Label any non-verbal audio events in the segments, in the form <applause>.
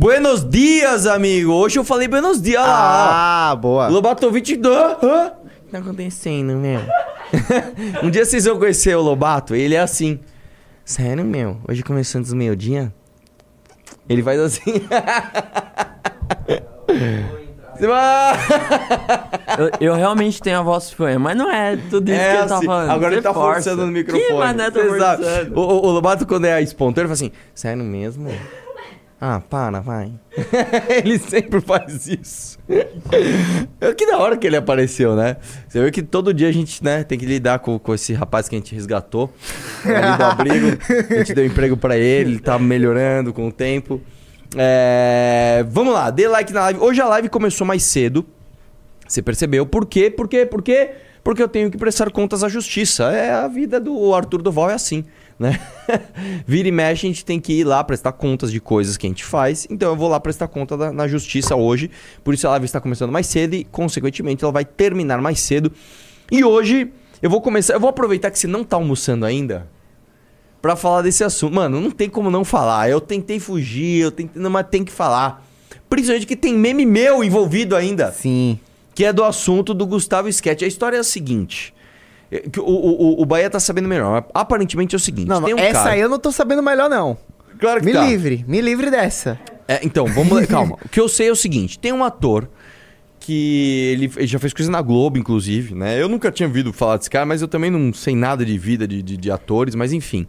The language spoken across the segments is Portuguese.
Buenos dias, amigo. Hoje eu falei buenos dias. Lá, Ah, boa. ó. Lobato 22. Hã? O que tá acontecendo, meu? <laughs> um dia vocês vão conhecer o Lobato, ele é assim. Sério, meu? Hoje começando dos meio-dia? Ele faz assim. <laughs> Eu, eu realmente tenho a voz fã, mas não é tudo isso É que ele tá assim, falando. Agora ele Você tá força. forçando no microfone. Que mané tá Você sabe. forçando? O, o, o Lobato, quando é espontâneo, ele fala assim: Sério mesmo? Ah, para, vai. <laughs> ele sempre faz isso. <laughs> Que da hora que ele apareceu, né? Você vê que todo dia a gente né, tem que lidar com, com esse rapaz que a gente resgatou <laughs> ali do abrigo. A gente deu emprego pra ele, ele tá melhorando com o tempo. É, vamos lá, dê like na live. Hoje a live começou mais cedo. Você percebeu? Por quê? Por quê? Por quê? Porque eu tenho que prestar contas à justiça. É a vida do Arthur Duval é assim, né? <laughs> Vira e mexe, a gente tem que ir lá prestar contas de coisas que a gente faz. Então eu vou lá prestar conta da- na justiça hoje. Por isso a live está começando mais cedo e, consequentemente, ela vai terminar mais cedo. E hoje eu vou começar. Eu vou aproveitar que você não tá almoçando ainda. Pra falar desse assunto. Mano, não tem como não falar. Eu tentei fugir, eu tentei. Não, mas tem que falar. Principalmente que tem meme meu envolvido ainda Sim. que é do assunto do Gustavo Sketch. A história é a seguinte. É O, o, o, Bahia tá sabendo melhor. Aparentemente é o seguinte. Não, tem um essa cara... aí eu não tô sabendo melhor, não. Claro que Me tá. livre, me livre dessa. É, então, vamos. <laughs> Calma. O que eu sei é o seguinte. Tem um ator que ele, ele já fez coisa na Globo, inclusive, né? Eu nunca tinha ouvido falar desse cara, mas eu também não sei nada de vida de, de, de atores, mas enfim.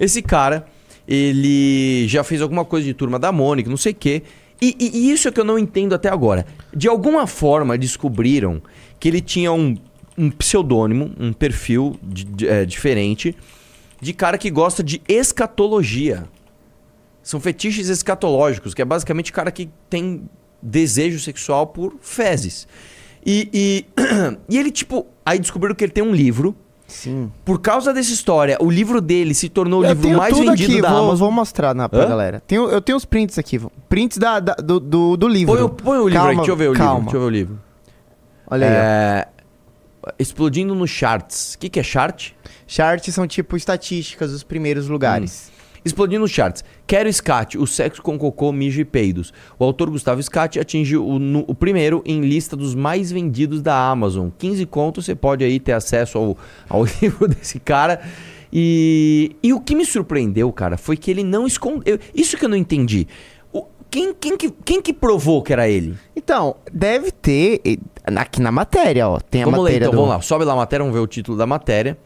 Esse cara, ele já fez alguma coisa de Turma da Mônica, não sei o quê. E, e- e isso é que eu não entendo até agora. De alguma forma descobriram que ele tinha um, um pseudônimo, um perfil de- de- é, diferente de cara que gosta de escatologia. São fetiches escatológicos, que é basicamente cara que tem desejo sexual por fezes. E, e, <clears throat> e ele, tipo, aí descobriram que ele tem um livro. Sim. Por causa dessa história, o livro dele se tornou o Eu livro tenho mais tudo vendido aqui, da vou, Amazon. vou mostrar na, pra Hã? galera. Tenho, eu tenho os prints aqui. Prints da, da- do, do, do livro. Põe, o- põe o livro aí, Calma, deixa eu ver o livro. calma. Deixa eu ver o livro. Olha aí. É, Explodindo nos charts. O que, que é chart? Charts são tipo estatísticas dos primeiros lugares. Explodindo nos charts. Quero Scott, o sexo com cocô, mijo e peidos. O autor Gustavo Scott atingiu o, nu- o primeiro em lista dos mais vendidos da Amazon. 15 contos, você pode aí ter acesso ao, ao <laughs> livro desse cara. E, e o que me surpreendeu, cara, foi que ele não escondeu. Isso que eu não entendi. Quem, quem, que, quem que provou que era ele? Então, deve ter. Aqui na matéria, ó. Tem a vamos ler matéria então, do... vamos lá. Sobe lá a matéria, vamos ver o título da matéria.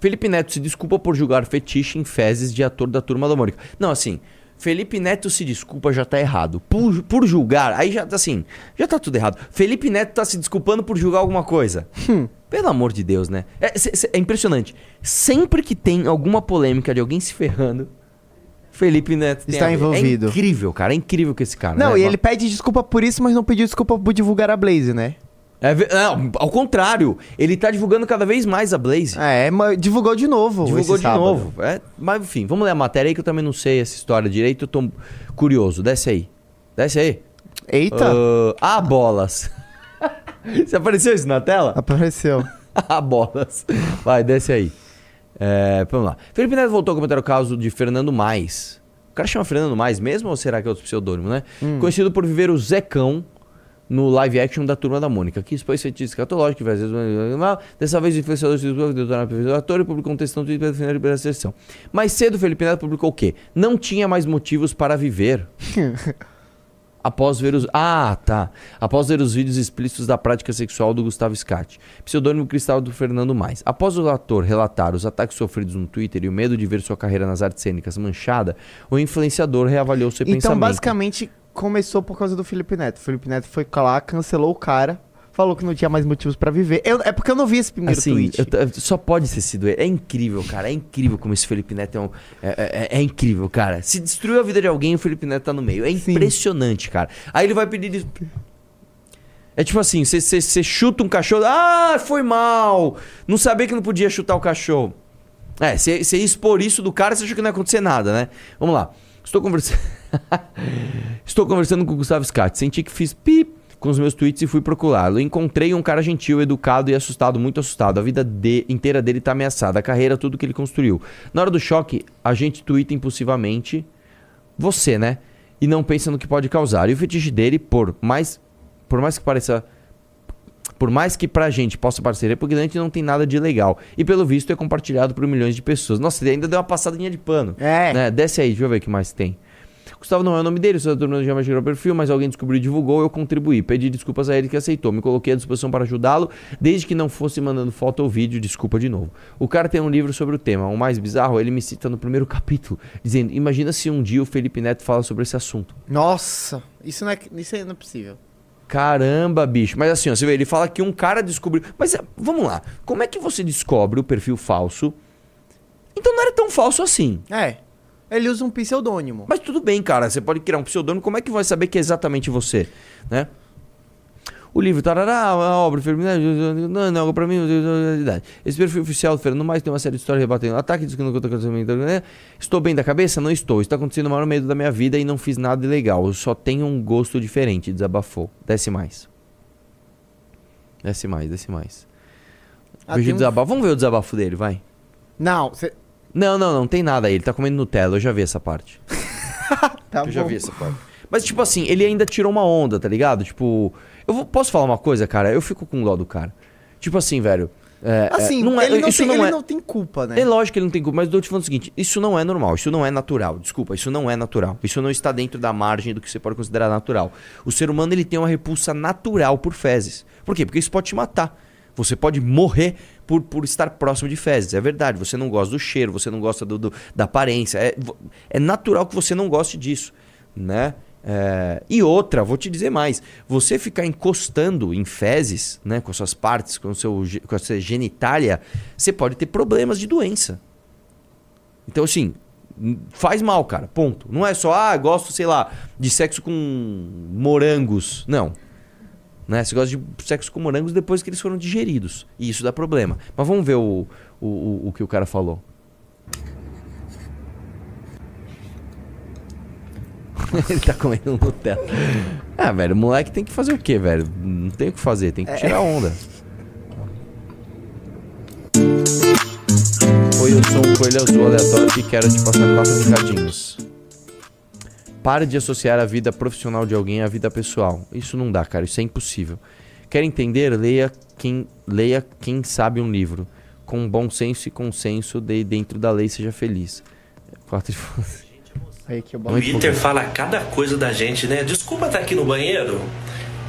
Felipe Neto se desculpa por julgar fetiche em fezes de ator da Turma da Mônica. Não, assim, Felipe Neto se desculpa já tá errado. Por, por julgar, aí já tá assim, já tá tudo errado. Felipe Neto tá se desculpando por julgar alguma coisa. Hum. Pelo amor de Deus, né? É, cê- é impressionante. Sempre que tem alguma polêmica de alguém se ferrando, Felipe Neto tem Está envolvido. É incrível, cara. É incrível que esse cara. Não, né? e ele pede desculpa por isso, mas não pediu desculpa por divulgar a Blaze, né? É não, ao contrário, ele tá divulgando cada vez mais a Blaze. É, mas divulgou de novo. Divulgou de sábado. novo. É, mas enfim, vamos ler a matéria aí que eu também não sei essa história direito. Eu tô curioso. Desce aí. Desce aí. Eita, Ah, ah, bolas. <laughs> Você apareceu isso na tela? apareceu. <laughs> ah, bolas. Vai, desce aí. É, vamos lá. Felipe Neto voltou a comentar o caso de Fernando Mais. O cara chama Fernando Mais mesmo ou será que é outro pseudônimo, né? Hum. Conhecido por viver o Zecão no live action da Turma da Mônica, que expôs fetiches que às vezes. Dessa vez, o influenciador se do ator e publicou um textão no Twitter para defender a liberação. Mais cedo, Felipe Neto publicou o quê? Não tinha mais motivos para viver. <laughs> Após ver os. Ah, tá. Após ver os vídeos explícitos da prática sexual do Gustavo Scott. Pseudônimo cristal do Fernando Mais. Após o ator relatar os ataques sofridos no Twitter e o medo de ver sua carreira nas artes cênicas manchada, o influenciador reavaliou seu Então, pensamento. basicamente, começou por causa do Felipe Neto. O Felipe Neto foi lá, cancelou o cara, falou que não tinha mais motivos pra viver. Eu- é porque eu não vi esse primeiro Assim, tweet. eu só pode ter sido ele. É incrível, cara. É incrível como esse Felipe Neto é um. É, é- é incrível, cara. Se destruiu a vida de alguém, o Felipe Neto tá no meio. É Sim. impressionante, cara. Aí ele vai pedir. É tipo assim: você- chuta um cachorro. Ah, foi mal. Não sabia que não podia chutar o cachorro. É, você expor isso do cara, você achou que não ia acontecer nada, né? Vamos lá. Estou conversando. <laughs> Estou conversando com o Gustavo Scott. Senti que fiz pip com os meus tweets e fui procurá-lo. Encontrei um cara gentil, educado e assustado, muito assustado. A vida de- inteira dele tá ameaçada, a carreira, tudo que ele construiu. Na hora do choque, a gente twitta impulsivamente. Você, né? e não pensa no que pode causar. E o fetiche dele, por mais, por mais que pareça. Por mais que pra gente possa parecer repugnante, não tem nada de legal. E pelo visto é compartilhado por milhões de pessoas. Nossa, ele ainda deu uma passadinha de pano. É. Né? Desce aí, deixa eu ver o que mais tem. Gustavo não é o nome dele, sou da turma do jamais chegou ao perfil, mas alguém descobriu e divulgou, eu contribuí. Pedi desculpas a ele que aceitou. Me coloquei à disposição para ajudá-lo, desde que não fosse mandando foto ou vídeo, desculpa de novo. O cara tem um livro sobre o tema. O mais bizarro, ele me cita no primeiro <laughs> capítulo, dizendo: Imagina se um dia o Felipe Neto fala sobre esse assunto. Nossa, isso não é, isso aí não é possível. Caramba, bicho. Mas assim, ó, você vê, ele fala que um cara descobriu. Mas é, vamos lá. Como é que você descobre o perfil falso? Então não era tão falso assim. É. Ele usa um pseudônimo. Mas tudo bem, cara. Você pode criar um pseudônimo. Como é que vai saber que é exatamente você? Né? O livro Tarará, a obra, não, não, pra mim, esse perfil oficial do Fernando Mais tem uma série de histórias rebatendo ataque, diz que não conta né? Estou bem da cabeça? Não estou. Está acontecendo o maior medo da minha vida e não fiz nada ilegal. Eu só tenho um gosto diferente, desabafou. Desce mais. Desce mais, desce mais. Ah, Veja tem o um- desabafo. Vamos ver o desabafo dele, vai. Não, você. Não, não, não tem nada aí. Ele tá comendo Nutella, eu já vi essa parte. <laughs> Tá eu já vi essa parte. Mas, tipo assim, ele ainda tirou uma onda, tá ligado? Tipo, eu vou- posso falar uma coisa, cara? Eu fico com dó do cara. Tipo assim, velho. é, é, Assim, não é- ele, não isso tem, não ele é. não tem culpa, né? É lógico que ele não tem culpa, mas eu tô te falando o seguinte: isso não é normal, isso não é natural. Desculpa, isso não é natural. Isso não está dentro da margem do que você pode considerar natural. O ser humano ele tem uma repulsa natural por fezes. Por quê? Porque isso pode te matar. Você pode morrer por, por estar próximo de fezes. É verdade. Você não gosta do cheiro, você não gosta do, do- da aparência. É, é natural que você não goste disso, né? É, e outra, vou te dizer mais. Você ficar encostando em fezes, né, com as suas partes, com, seu, com a sua genitália, você pode ter problemas de doença. Então, assim, n- faz mal, cara. Ponto. Não é só, ah, gosto, sei lá, de sexo com morangos. Não. Né? Você gosta de sexo com morangos depois que eles foram digeridos. E isso dá problema. Mas vamos ver o, o, o, o que o cara falou. <laughs> Ele tá comendo um Nutella. Ah, velho, o moleque tem que fazer o quê, velho? Não tem o que fazer, tem que tirar onda. Oi, eu sou um coelho azul aleatório e quero te passar quatro recadinhos. Pare de associar a vida profissional de alguém à vida pessoal. Isso não dá, cara. Isso é impossível. Quer entender? Leia quem, leia quem sabe um livro. Com bom senso e consenso, de dentro da lei, seja feliz. Quatro de Aí que O. Twitter fala cada coisa da gente, né? Desculpa estar aqui no banheiro.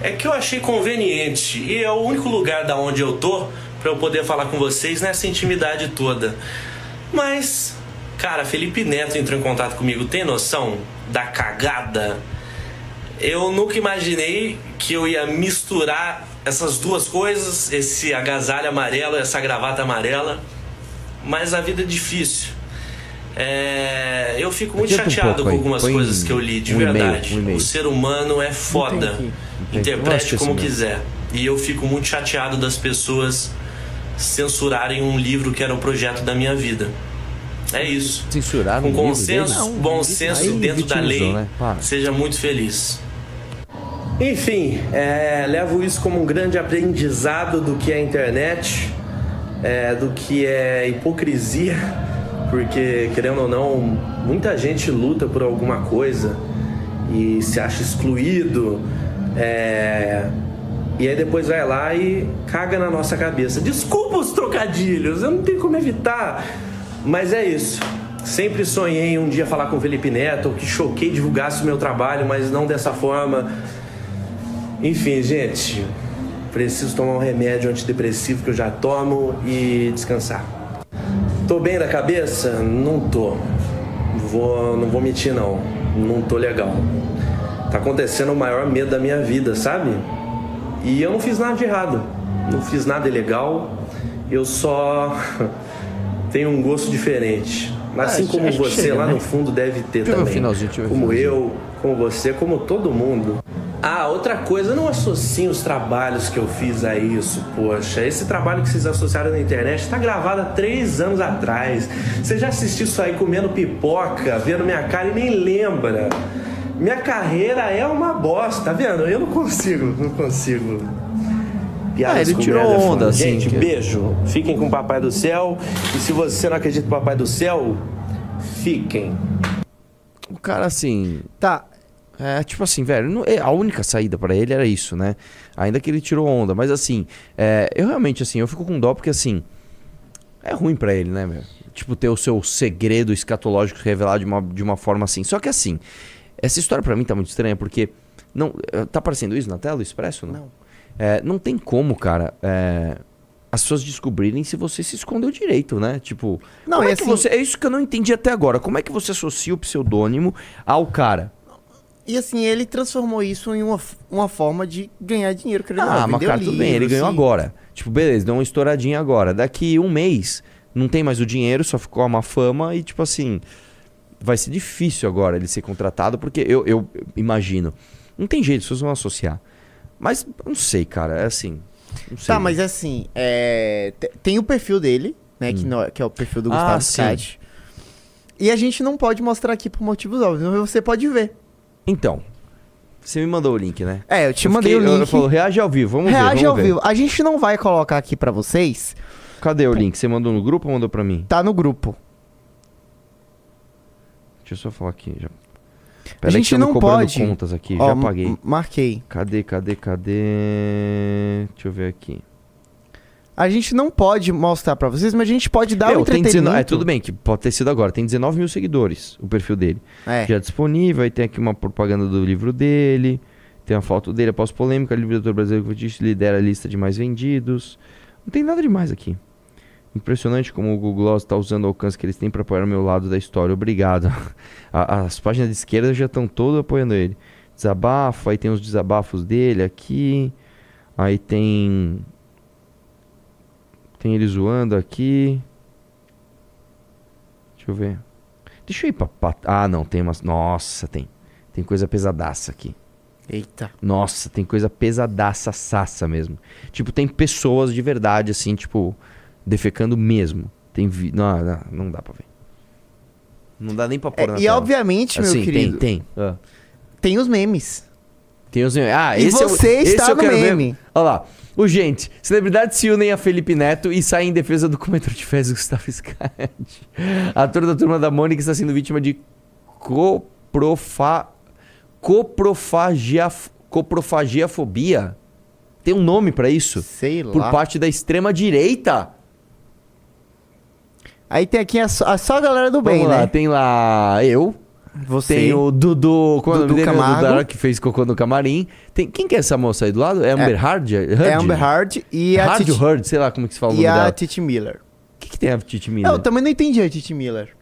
É que eu achei conveniente e é o único lugar da onde eu tô pra eu poder falar com vocês nessa intimidade toda. Mas, cara, Felipe Neto entrou em contato comigo. Tem noção da cagada? Eu nunca imaginei que eu ia misturar essas duas coisas, esse agasalho amarelo, essa gravata amarela. Mas a vida é difícil. É, eu fico muito um chateado pouco com algumas Põe coisas que eu li, de um verdade. um o ser humano é foda. Entendi. Acho Interprete como assim mesmo. quiser. E eu fico muito chateado das pessoas censurarem um livro que era o projeto da minha vida. É isso. Censurar Com um consenso, dele? bom Aí senso dentro da lei, né? Seja muito feliz. Enfim, é, levo isso como um grande aprendizado do que é internet, é, do que é hipocrisia, porque, querendo ou não, muita gente luta por alguma coisa e se acha excluído, é, e aí depois vai lá e caga na nossa cabeça. Desculpa os trocadilhos, eu não tenho como evitar, mas é isso. Sempre sonhei um dia falar com o Felipe Neto, que choquei divulgasse o meu trabalho, mas não dessa forma. Enfim, gente, preciso tomar um remédio antidepressivo que eu já tomo e descansar. Tô bem da cabeça? Não tô. Vou, não vou mentir não. Não tô legal. Tá acontecendo o maior medo da minha vida, sabe? E eu não fiz nada de errado. Não fiz nada ilegal. Eu só <laughs> tenho um gosto diferente. Assim acho- como acho que você chega, lá né? no fundo deve ter Deixa também. finalzinho, como eu, como você, como todo mundo. Ah, outra coisa, eu não associo os trabalhos que eu fiz a isso, poxa. Esse trabalho que vocês associaram na internet está gravado há três anos atrás. Você já assistiu isso aí comendo pipoca, vendo minha cara e nem lembra. Minha carreira é uma bosta, tá vendo? Eu não consigo, não consigo. Piadas Ah, ele com tirou merda onda, assim, Gente, que- beijo. Fiquem com o Papai do Céu. E se você não acredita no Papai do Céu, fiquem. O cara, assim. Tá. É, tipo assim, velho, não- é, a única saída pra ele era isso, né? Ainda que ele tirou onda, mas assim, é, eu realmente, assim, eu fico com dó porque, assim, é ruim pra ele, né, meu? Tipo, ter o seu segredo escatológico revelado de uma, de uma forma assim. Só que, assim, essa história pra mim tá muito estranha porque, não, eh, tá aparecendo isso na tela, o Expresso, não? Não. É, não tem como, cara, é, as pessoas descobrirem se você se escondeu direito, né? Tipo, Não, é que assim- você... É isso que eu não entendi até agora. Como é que você associa o pseudônimo ao cara? E assim, ele transformou isso em uma, uma forma de ganhar dinheiro. Ah, não, mas cara, tudo bem, ele livro, ganhou assim. agora. Tipo, beleza, deu uma estouradinha agora. Daqui um mês, não tem mais o dinheiro, só ficou uma fama e, tipo assim, vai ser difícil agora ele ser contratado, porque eu, eu imagino. Não tem jeito, as pessoas vão associar. Mas, não sei, cara, é assim. Não sei. Tá, mas assim, é, te- tem o perfil dele, né? Que, não- que é o perfil do Hum. Ah, Gustavo sim. Scott. E a gente não pode mostrar aqui por motivos óbvios, mas você pode ver. Então, você me mandou o link, né? É, eu te Eu mandei fiquei- o link. eu falo, reage ao vivo, vamos ver. Reage ao ver. vivo. A gente não vai colocar aqui pra vocês, Cadê o link? Você mandou no grupo ou mandou pra mim? tá no grupo. Deixa eu só falar aqui. Já. A Pera aí gente não pode. contas aqui, Ó, já paguei. Marquei. Cadê, cadê, cadê? Deixa eu ver aqui. A gente não pode mostrar pra vocês, mas a gente pode dar Meu, tem entretenimento. 19, é tudo bem que pode ter sido agora. Tem 19 mil seguidores o perfil dele. É. Já disponível. Aí tem aqui uma propaganda do livro dele. Tem a foto dele após polêmica. Livro do autor brasileiro que lidera a lista de mais vendidos. Não tem nada demais aqui. Impressionante como o Google Gloss está usando o alcance que eles têm para apoiar o meu lado da história. Obrigado. <laughs> A- as páginas de esquerda já estão todas apoiando ele. Desabafo, aí tem os desabafos dele aqui. Aí tem. Tem ele zoando aqui. Deixa eu ver. Deixa eu ir pra. pra- Ah, não, tem umas. Nossa, tem. Tem coisa pesadaça aqui. Eita. Nossa, tem coisa pesadaça, sassa mesmo. Tipo, tem pessoas de verdade, assim, tipo, defecando mesmo. Tem vi... não, não, não dá pra ver. Não dá nem pra pôr É, na e tela. obviamente, meu assim, querido, tem, tem. Ah. tem os memes. Tem os... Ah, E esse eu- você esse está eu no ver. meme. Olha lá. O gente, celebridades se unem a Felipe Neto e saem em defesa do comedor de fezes <laughs> Gustavo Scott. Ator da turma da Mônica está sendo vítima de coprofa... coprofagia... coprofagiafobia. Tem um nome pra isso? Sei Por lá. parte da extrema direita. Aí tem aqui a, só- a só a galera do bem, Vamos lá, né? tem lá eu, Você. tem o Dudu, como é Dudu Camargo. Dudu que fez cocô no camarim. Tem, quem que é essa moça aí do lado? É Amber Hard? É Amber Hard e a Hard Titi, Hard, sei lá como que se fala o e nome a dela. Titi Miller. O que, que tem a Titi Miller? Eu também não entendi a Titi Miller.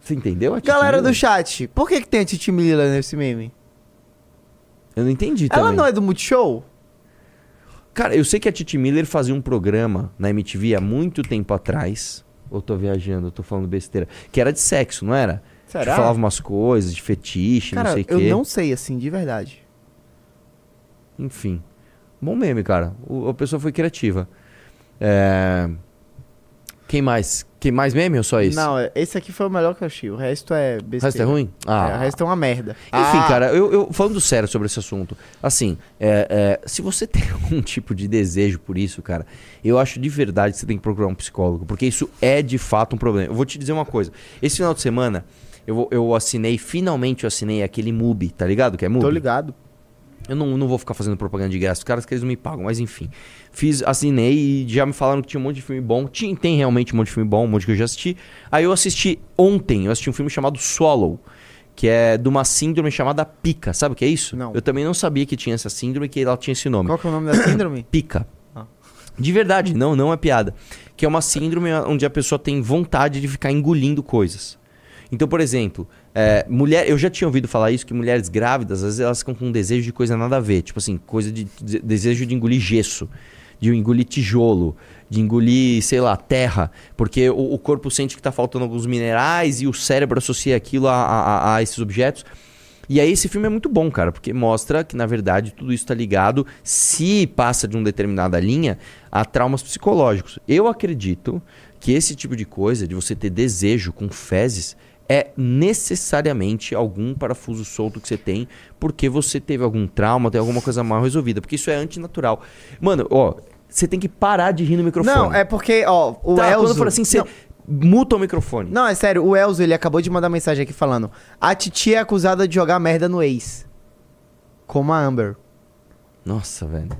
Você entendeu a Titi Galera Miller? do chat, por que, que tem a Titi Miller nesse meme? Eu não entendi Ela também. não é do Multishow? Cara, eu sei que a Titi Miller fazia um programa na MTV há muito tempo atrás. Ou tô viajando, eu tô falando besteira. Que era de sexo, não era? Será? Que falava umas coisas de fetiche, Cara, não sei o eu quê. não sei assim, de verdade. Enfim. Bom meme, cara. O- a pessoa foi criativa. É... Quem mais? Quem mais meme ou só esse? Não, esse aqui foi o melhor que eu achei. O resto é O besteira. resto é ruim? Ah. É, o resto é uma merda. Enfim, Ah, cara, eu, eu- falando sério sobre esse assunto, assim, é, é, se você <laughs> tem algum tipo de desejo por isso, cara, eu acho de verdade que você tem que procurar um psicólogo, porque isso é de fato um problema. Eu vou te dizer uma coisa: esse final de semana, eu, eu assinei, finalmente eu assinei aquele MUBI, tá ligado? Que é MUBI? Tô ligado. Eu não, não vou ficar fazendo propaganda de graça, os caras que eles não me pagam, mas enfim. Fiz, assinei e já me falaram que tinha um monte de filme bom. Tinha, tem realmente um monte de filme bom, um monte que eu já assisti. Aí eu assisti ontem, eu assisti um filme chamado Swallow, que é de uma síndrome chamada pica. Sabe o que é isso? Não. Eu também não sabia que tinha essa síndrome, que ela tinha esse nome. Qual que é o nome da síndrome? <coughs> Pica. Ah. De verdade, não, não é piada. Que é uma síndrome onde a pessoa tem vontade de ficar engolindo coisas. Então, por exemplo, é, mulher, eu já tinha ouvido falar isso, que mulheres grávidas, às vezes elas ficam com um desejo de coisa nada a ver. Tipo assim, coisa de, de- desejo de engolir gesso, de engolir tijolo, de engolir, sei lá, terra. Porque o, o corpo sente que está faltando alguns minerais e o cérebro associa aquilo a, a- a- esses objetos. E aí esse filme é muito bom, cara, porque mostra que, na verdade, tudo isso está ligado, se passa de uma determinada linha, a traumas psicológicos. Eu acredito que esse tipo de coisa, de você ter desejo com fezes, é necessariamente algum parafuso solto que você tem, porque você teve algum trauma, tem alguma coisa mal resolvida, porque isso é antinatural. Mano, ó, você tem que parar de rir no microfone. Não, é porque, ó, o Tá, Elzo... quando eu assim, você. Não, muta o microfone. Não, é sério, o Elzo, ele acabou de mandar mensagem aqui falando: A Titi é acusada de jogar merda no ex. Como a Amber. Nossa, velho.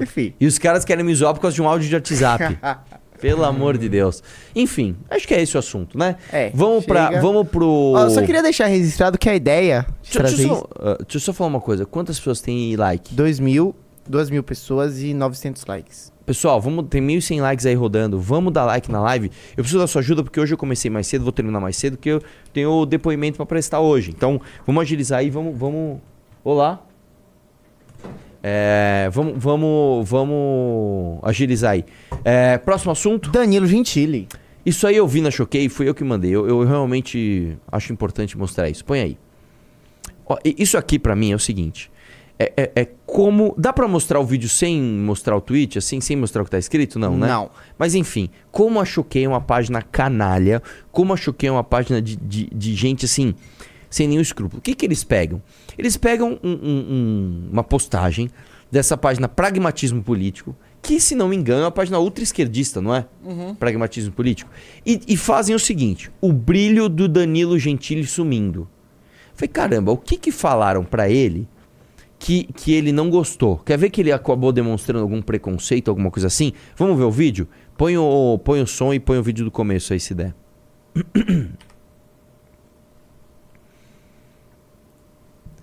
Enfim. E os caras querem me zoar por causa de um áudio de WhatsApp. <laughs> Pelo amor de Deus. Enfim, acho que é esse o assunto, né? É, Vamos, pra, chega. vamos pro. Ó, eu só queria deixar registrado que a ideia de Deixa, trazer deixa eu só, ah, deixa eu só falar uma coisa. Quantas pessoas têm like? 2 mil, 2 mil pessoas e 900 likes. Pessoal, vamos, tem 1.100 likes aí rodando. Vamos dar like na live. Eu preciso da sua ajuda porque hoje eu comecei mais cedo, vou terminar mais cedo, porque eu tenho o depoimento pra prestar hoje. Então, vamos agilizar aí, vamos. vamos... Olá. É, vamos, vamos, vamos agilizar aí. É, próximo assunto. Danilo Gentili. Isso aí eu vi na Choquei, fui eu que mandei. Eu, eu realmente acho importante mostrar isso. Põe aí. Ó, isso aqui pra mim é o seguinte. É, é- é como. Dá pra mostrar o vídeo sem mostrar o tweet, assim, sem mostrar o que tá escrito? Não, né? Não. Mas enfim, como a Choquei é uma página canalha, como a Choquei é uma página de, de, de gente assim, sem nenhum escrúpulo. O que, que eles pegam? Eles pegam um- um- um- uma postagem dessa página Pragmatismo Político, que, se não me engano, é uma página ultra-esquerdista, não é? Pragmatismo Político. E, e fazem o seguinte: o brilho do Danilo Gentili sumindo. Falei, caramba, o que que falaram pra ele que, que ele não gostou? Quer ver que ele acabou demonstrando algum preconceito, alguma coisa assim? Vamos ver o vídeo? Põe o, põe o som e põe o vídeo do começo aí, se der. <clears throat> Cê- cê-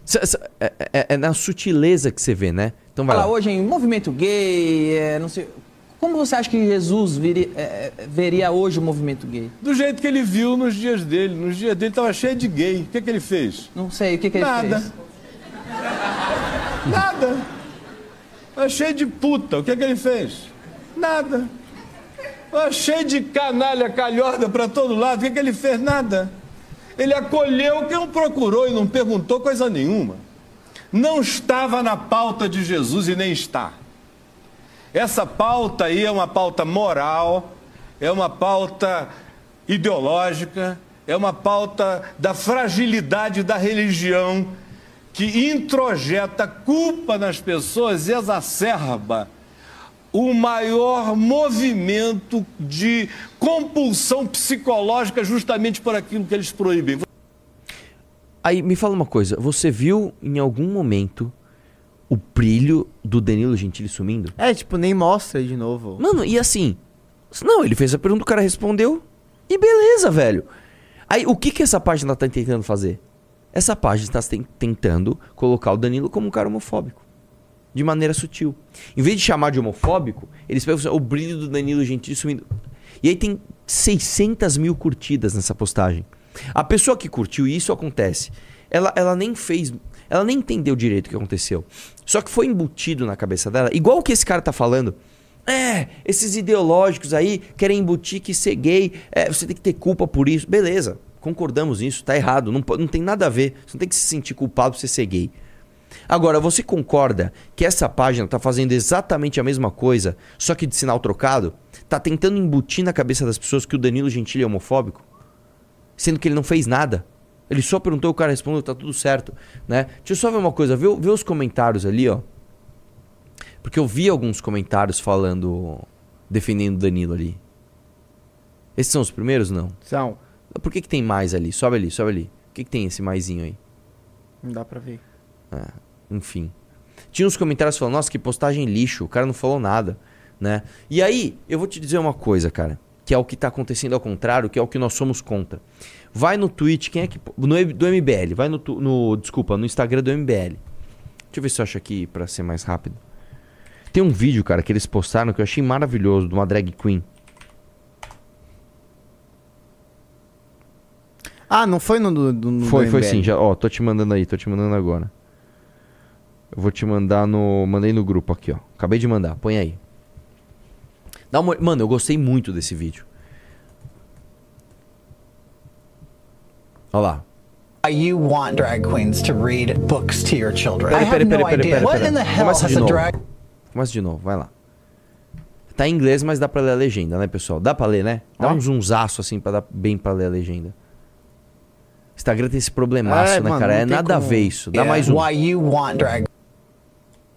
É, é- é na sutileza que você vê, né? Então vai Falar lá. hoje em movimento gay, é, não sei. Como você acha que Jesus viria- é, é, veria hoje o movimento gay? Do jeito que ele viu nos dias dele. Nos dias dele tava cheio de gay. O que, que ele fez? Não sei, o que, que ele Nada. fez? Nada. Tava cheio de puta. O que, que ele fez? Nada. Tava cheio de canalha calhorda pra todo lado. O que, que ele fez? Nada. Ele acolheu quem o procurou e não perguntou coisa nenhuma. Não estava na pauta de Jesus e nem está. Essa pauta aí é uma pauta moral, é uma pauta ideológica, é uma pauta da fragilidade da religião que introjeta culpa nas pessoas e exacerba o maior movimento de compulsão psicológica justamente por aquilo que eles proíbem. Aí me fala uma coisa, você viu em algum momento o brilho do Danilo Gentili sumindo? É, tipo, nem mostra de novo. Mano, e assim. Não, ele fez a pergunta, o cara respondeu. E beleza, velho. Aí, o que que essa página tá tentando fazer? Essa página está ten- tentando colocar o Danilo como um cara homofóbico. De maneira sutil. Em vez de chamar de homofóbico, eles pegam o brilho do Danilo Gentili sumindo. E aí tem 600 mil curtidas nessa postagem. A pessoa que curtiu, e isso acontece, ela, ela nem fez. Ela nem entendeu direito o que aconteceu. Só que foi embutido na cabeça dela, igual o que esse cara tá falando. É, esses ideológicos aí querem embutir que ser gay, é, você tem que ter culpa por isso. Beleza, concordamos nisso, tá errado, não, não tem nada a ver. Você não tem que se sentir culpado por você ser gay. Agora, você concorda que essa página tá fazendo exatamente a mesma coisa, só que de sinal trocado? Tá tentando embutir na cabeça das pessoas que o Danilo Gentili é homofóbico? Sendo que ele não fez nada. Ele só perguntou, o cara respondeu, tá tudo certo, né? Deixa eu só ver uma coisa, vê, o- vê os comentários ali, ó. Porque eu vi alguns comentários falando, defendendo o Danilo ali. Esses são os primeiros, não? São. Por que que tem mais ali? Sobe ali, sobe ali. Por que que tem esse maisinho aí? Não dá pra ver. Enfim. Tinha uns comentários falando, nossa, que postagem lixo, o cara não falou nada, né? E aí, eu vou te dizer uma coisa, cara, que é o que tá acontecendo ao contrário, que é o que nós somos contra. Vai no Twitch, quem é que. No, do MBL, vai no, no. Desculpa, no Instagram do MBL. Deixa eu ver se eu acho aqui pra ser mais rápido. Tem um vídeo, cara, que eles postaram que eu achei maravilhoso, de uma drag queen. Ah, não foi no do no Foi, foi sim. Já, ó, tô te mandando aí, tô te mandando agora. Eu vou te mandar no. Mandei no grupo aqui, ó. Acabei de mandar, põe aí. Dá uma... Mano, eu gostei muito desse vídeo. Olha lá. Why you want drag queens to read books to your children? Pera, I have pera, no pera, pera, idea. pera, What pera. in the hell Começa de a novo. Começa de novo, vai lá. Tá em inglês, mas dá pra ler a legenda, né, pessoal? Dá pra ler, né? Dá um zoomzaço assim pra dar bem pra ler a legenda. Instagram tem esse problemaço, É, né, mano, cara? É nada a como- ver isso. Dá Yeah. mais um. Why you want drag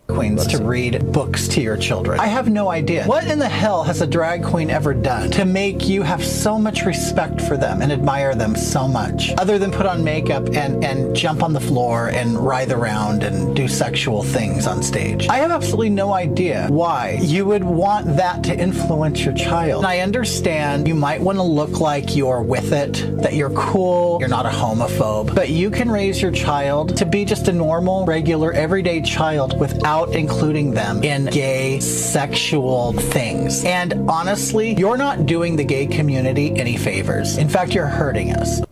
Oh, queens to read books to your children. I have no idea. What in the hell has a drag queen ever done to make you have so much respect for them and admire them so much? Other than put on makeup and, and jump on the floor and writhe around and do sexual things on stage. I have absolutely no idea why you would want that to influence your child. I understand you might want to look like you're with it, that you're cool, you're not a homophobe, but you can raise your child to be just a normal, regular, everyday child without including them in gay sexual things. And honestly, you're not doing the gay community any favors. In fact, you're hurting us.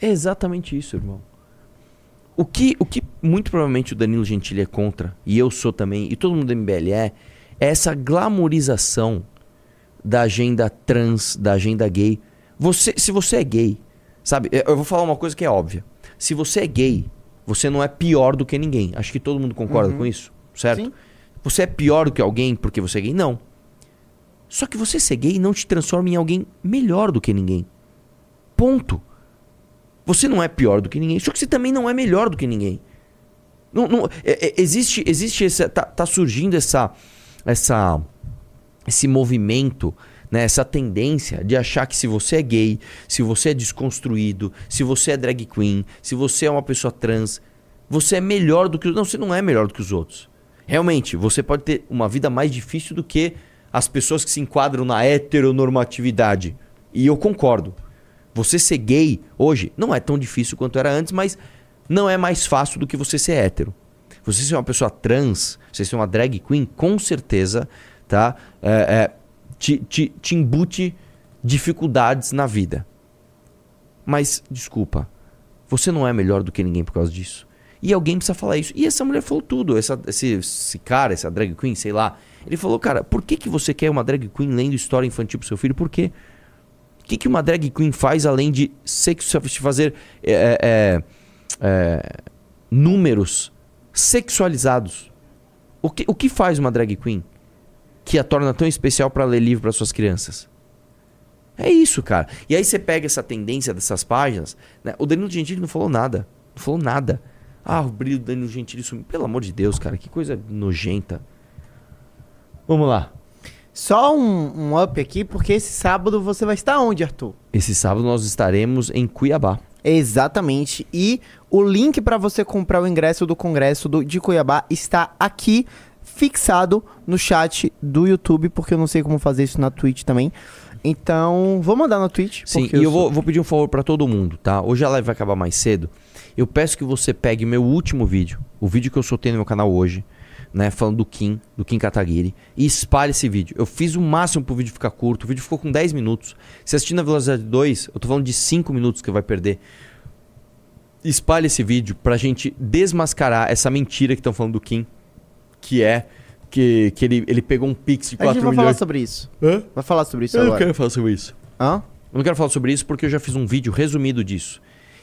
É exatamente isso, irmão. O que, o que muito provavelmente o Danilo Gentili é contra, e eu sou também, e todo mundo do MBL é, é essa glamorização da agenda trans, da agenda gay. Você, se você é gay, sabe? Eu eu vou falar uma coisa que é óbvia. Se você é gay, você não é pior do que ninguém. Acho que todo mundo concorda com isso, certo? Sim. Você é pior do que alguém porque você é gay? Não. Só que você ser gay não te transforma em alguém melhor do que ninguém. Ponto. Você não é pior do que ninguém, só que você também não é melhor do que ninguém. Não, não- é- é- existe, existe essa, tá, tá surgindo essa, essa, esse movimento, né, essa tendência de achar que se você é gay, se você é desconstruído, se você é drag queen, se você é uma pessoa trans, você é melhor do que os Não, você não é melhor do que os outros. Realmente, você pode ter uma vida mais difícil do que as pessoas que se enquadram na heteronormatividade. E eu concordo. Você ser gay hoje não é tão difícil quanto era antes, mas não é mais fácil do que você ser hétero. Você ser uma pessoa trans, você ser uma drag queen, com certeza, tá? É, é, te, te, te embute dificuldades na vida. Mas, desculpa, você não é melhor do que ninguém por causa disso. E alguém precisa falar isso. E essa mulher falou tudo. Essa, esse, esse cara, essa drag queen, sei lá. Ele falou, cara, por que, que você quer uma drag queen lendo história infantil pro seu filho? Por quê? O que, que uma drag queen faz além de sexo, fazer é, é, é, números sexualizados? O que, o que faz uma drag queen que a torna tão especial para ler livro para suas crianças? É isso, cara. E aí você pega essa tendência dessas páginas. né? O Danilo Gentili não falou nada. Não falou nada. Ah, o brilho do Danilo Gentili sumiu. Pelo amor de Deus, cara. Que coisa nojenta. Vamos lá. Só um, um up aqui, porque esse sábado você vai estar onde, Arthur? Esse sábado nós estaremos em Cuiabá. Exatamente. E o link para você comprar o ingresso do Congresso do- de Cuiabá está aqui fixado no chat do YouTube, porque eu não sei como fazer isso na Twitch também. Então, vou mandar na Twitch. Sim, e eu sou- vou, vou pedir um favor pra todo mundo, tá? Hoje a live vai acabar mais cedo. Eu peço que você pegue o meu último vídeo, o vídeo que eu soltei no meu canal hoje, né? Falando do Kim, do Kim Kataguiri, e espalhe esse vídeo. Eu fiz o máximo pro vídeo ficar curto, o vídeo ficou com 10 minutos. Se assistir na velocidade 2, eu tô falando de 5 minutos que vai perder. Espalhe esse vídeo pra gente desmascarar essa mentira que estão falando do Kim, que é que, que ele, ele pegou um pix de A gente 4 vai milhões. falar sobre isso. Hã? Vai falar sobre isso Eu não agora. quero falar sobre isso. Hã? Eu não quero falar sobre isso porque eu já fiz um vídeo resumido disso.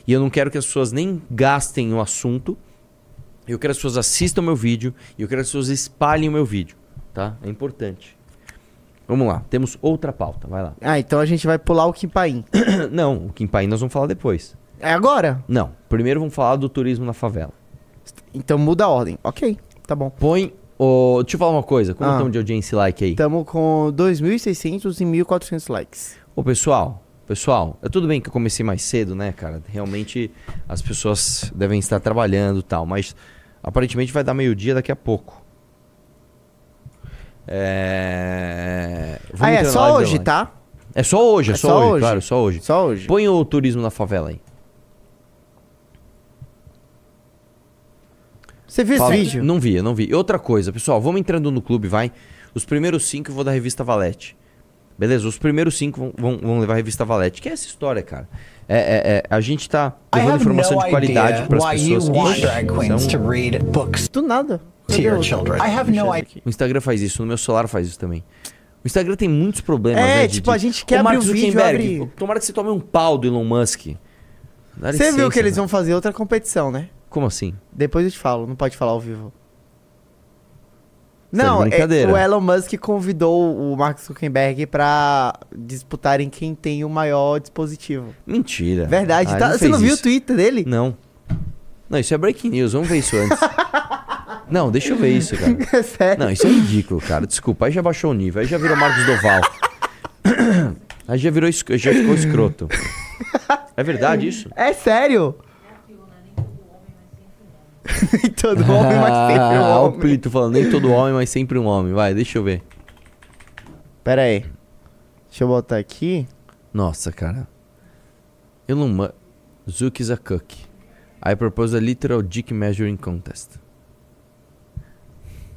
E eu não quero que as pessoas nem gastem o assunto. Eu quero que as pessoas assistam meu vídeo e eu quero que as pessoas espalhem o meu vídeo, tá? É importante. Vamos lá, temos outra pauta, vai lá. Ah, então a gente vai pular o Kimpaim. <coughs> Não, o Kim Pai nós vamos falar depois. É agora? Não, primeiro vamos falar do turismo na favela. Então muda a ordem. Ok, tá bom. Põe o... Deixa eu falar uma coisa, como Ah. estamos de audiência e like aí? Tamo com 2.600 e 1.400 likes. Ô, pessoal, pessoal, é tudo bem que eu comecei mais cedo, né, cara? Realmente as pessoas devem estar trabalhando e tal, mas aparentemente vai dar meio-dia daqui a pouco. É... vamos Ah, é só hoje, online. tá? É só hoje, é, É só, só hoje, hoje. claro, só hoje. Só hoje. Põe o turismo na favela aí. Você viu Fala- esse vídeo? Não vi, eu não vi. E outra coisa, pessoal, vamos entrando no clube, vai. Os primeiros cinco eu vou da revista Valete. Beleza? Os primeiros cinco vão, vão, levar a revista Valete. Que é essa história, cara. É, é- é- a gente tá levando informação de qualidade para as pessoas. books Do nada. o-. O Instagram faz isso, no meu celular faz isso também. O Instagram tem muitos problemas, É, né? tipo, de- a gente quer Ô, abrir o vídeo, abre- Tomara que você tome um pau do Elon Musk. Dá Você viu que eles né? vão fazer outra competição, né? Como assim? Depois eu te falo, não pode falar ao vivo. De Não, é, o Elon Musk convidou o Mark Zuckerberg pra disputarem quem tem o maior dispositivo. Mentira. Verdade. Ah, tá- ele você não viu isso. o Twitter dele? Não. Não, isso é breaking news. Vamos ver isso antes. <laughs> Não, deixa eu ver isso, cara. <laughs> É sério. Não, isso é ridículo, cara. Desculpa, aí já baixou o nível, aí já virou Marcos Doval. <laughs> aí já virou já ficou escroto. É verdade isso? É sério? <laughs> Nem todo homem, mas sempre um Ah, o homem. Plito falando, nem todo homem, mas sempre um homem. Vai, deixa eu ver. Pera aí. Deixa eu botar aqui. Nossa, cara. Elon Musk. Zook is a cook. I propose a literal dick measuring contest.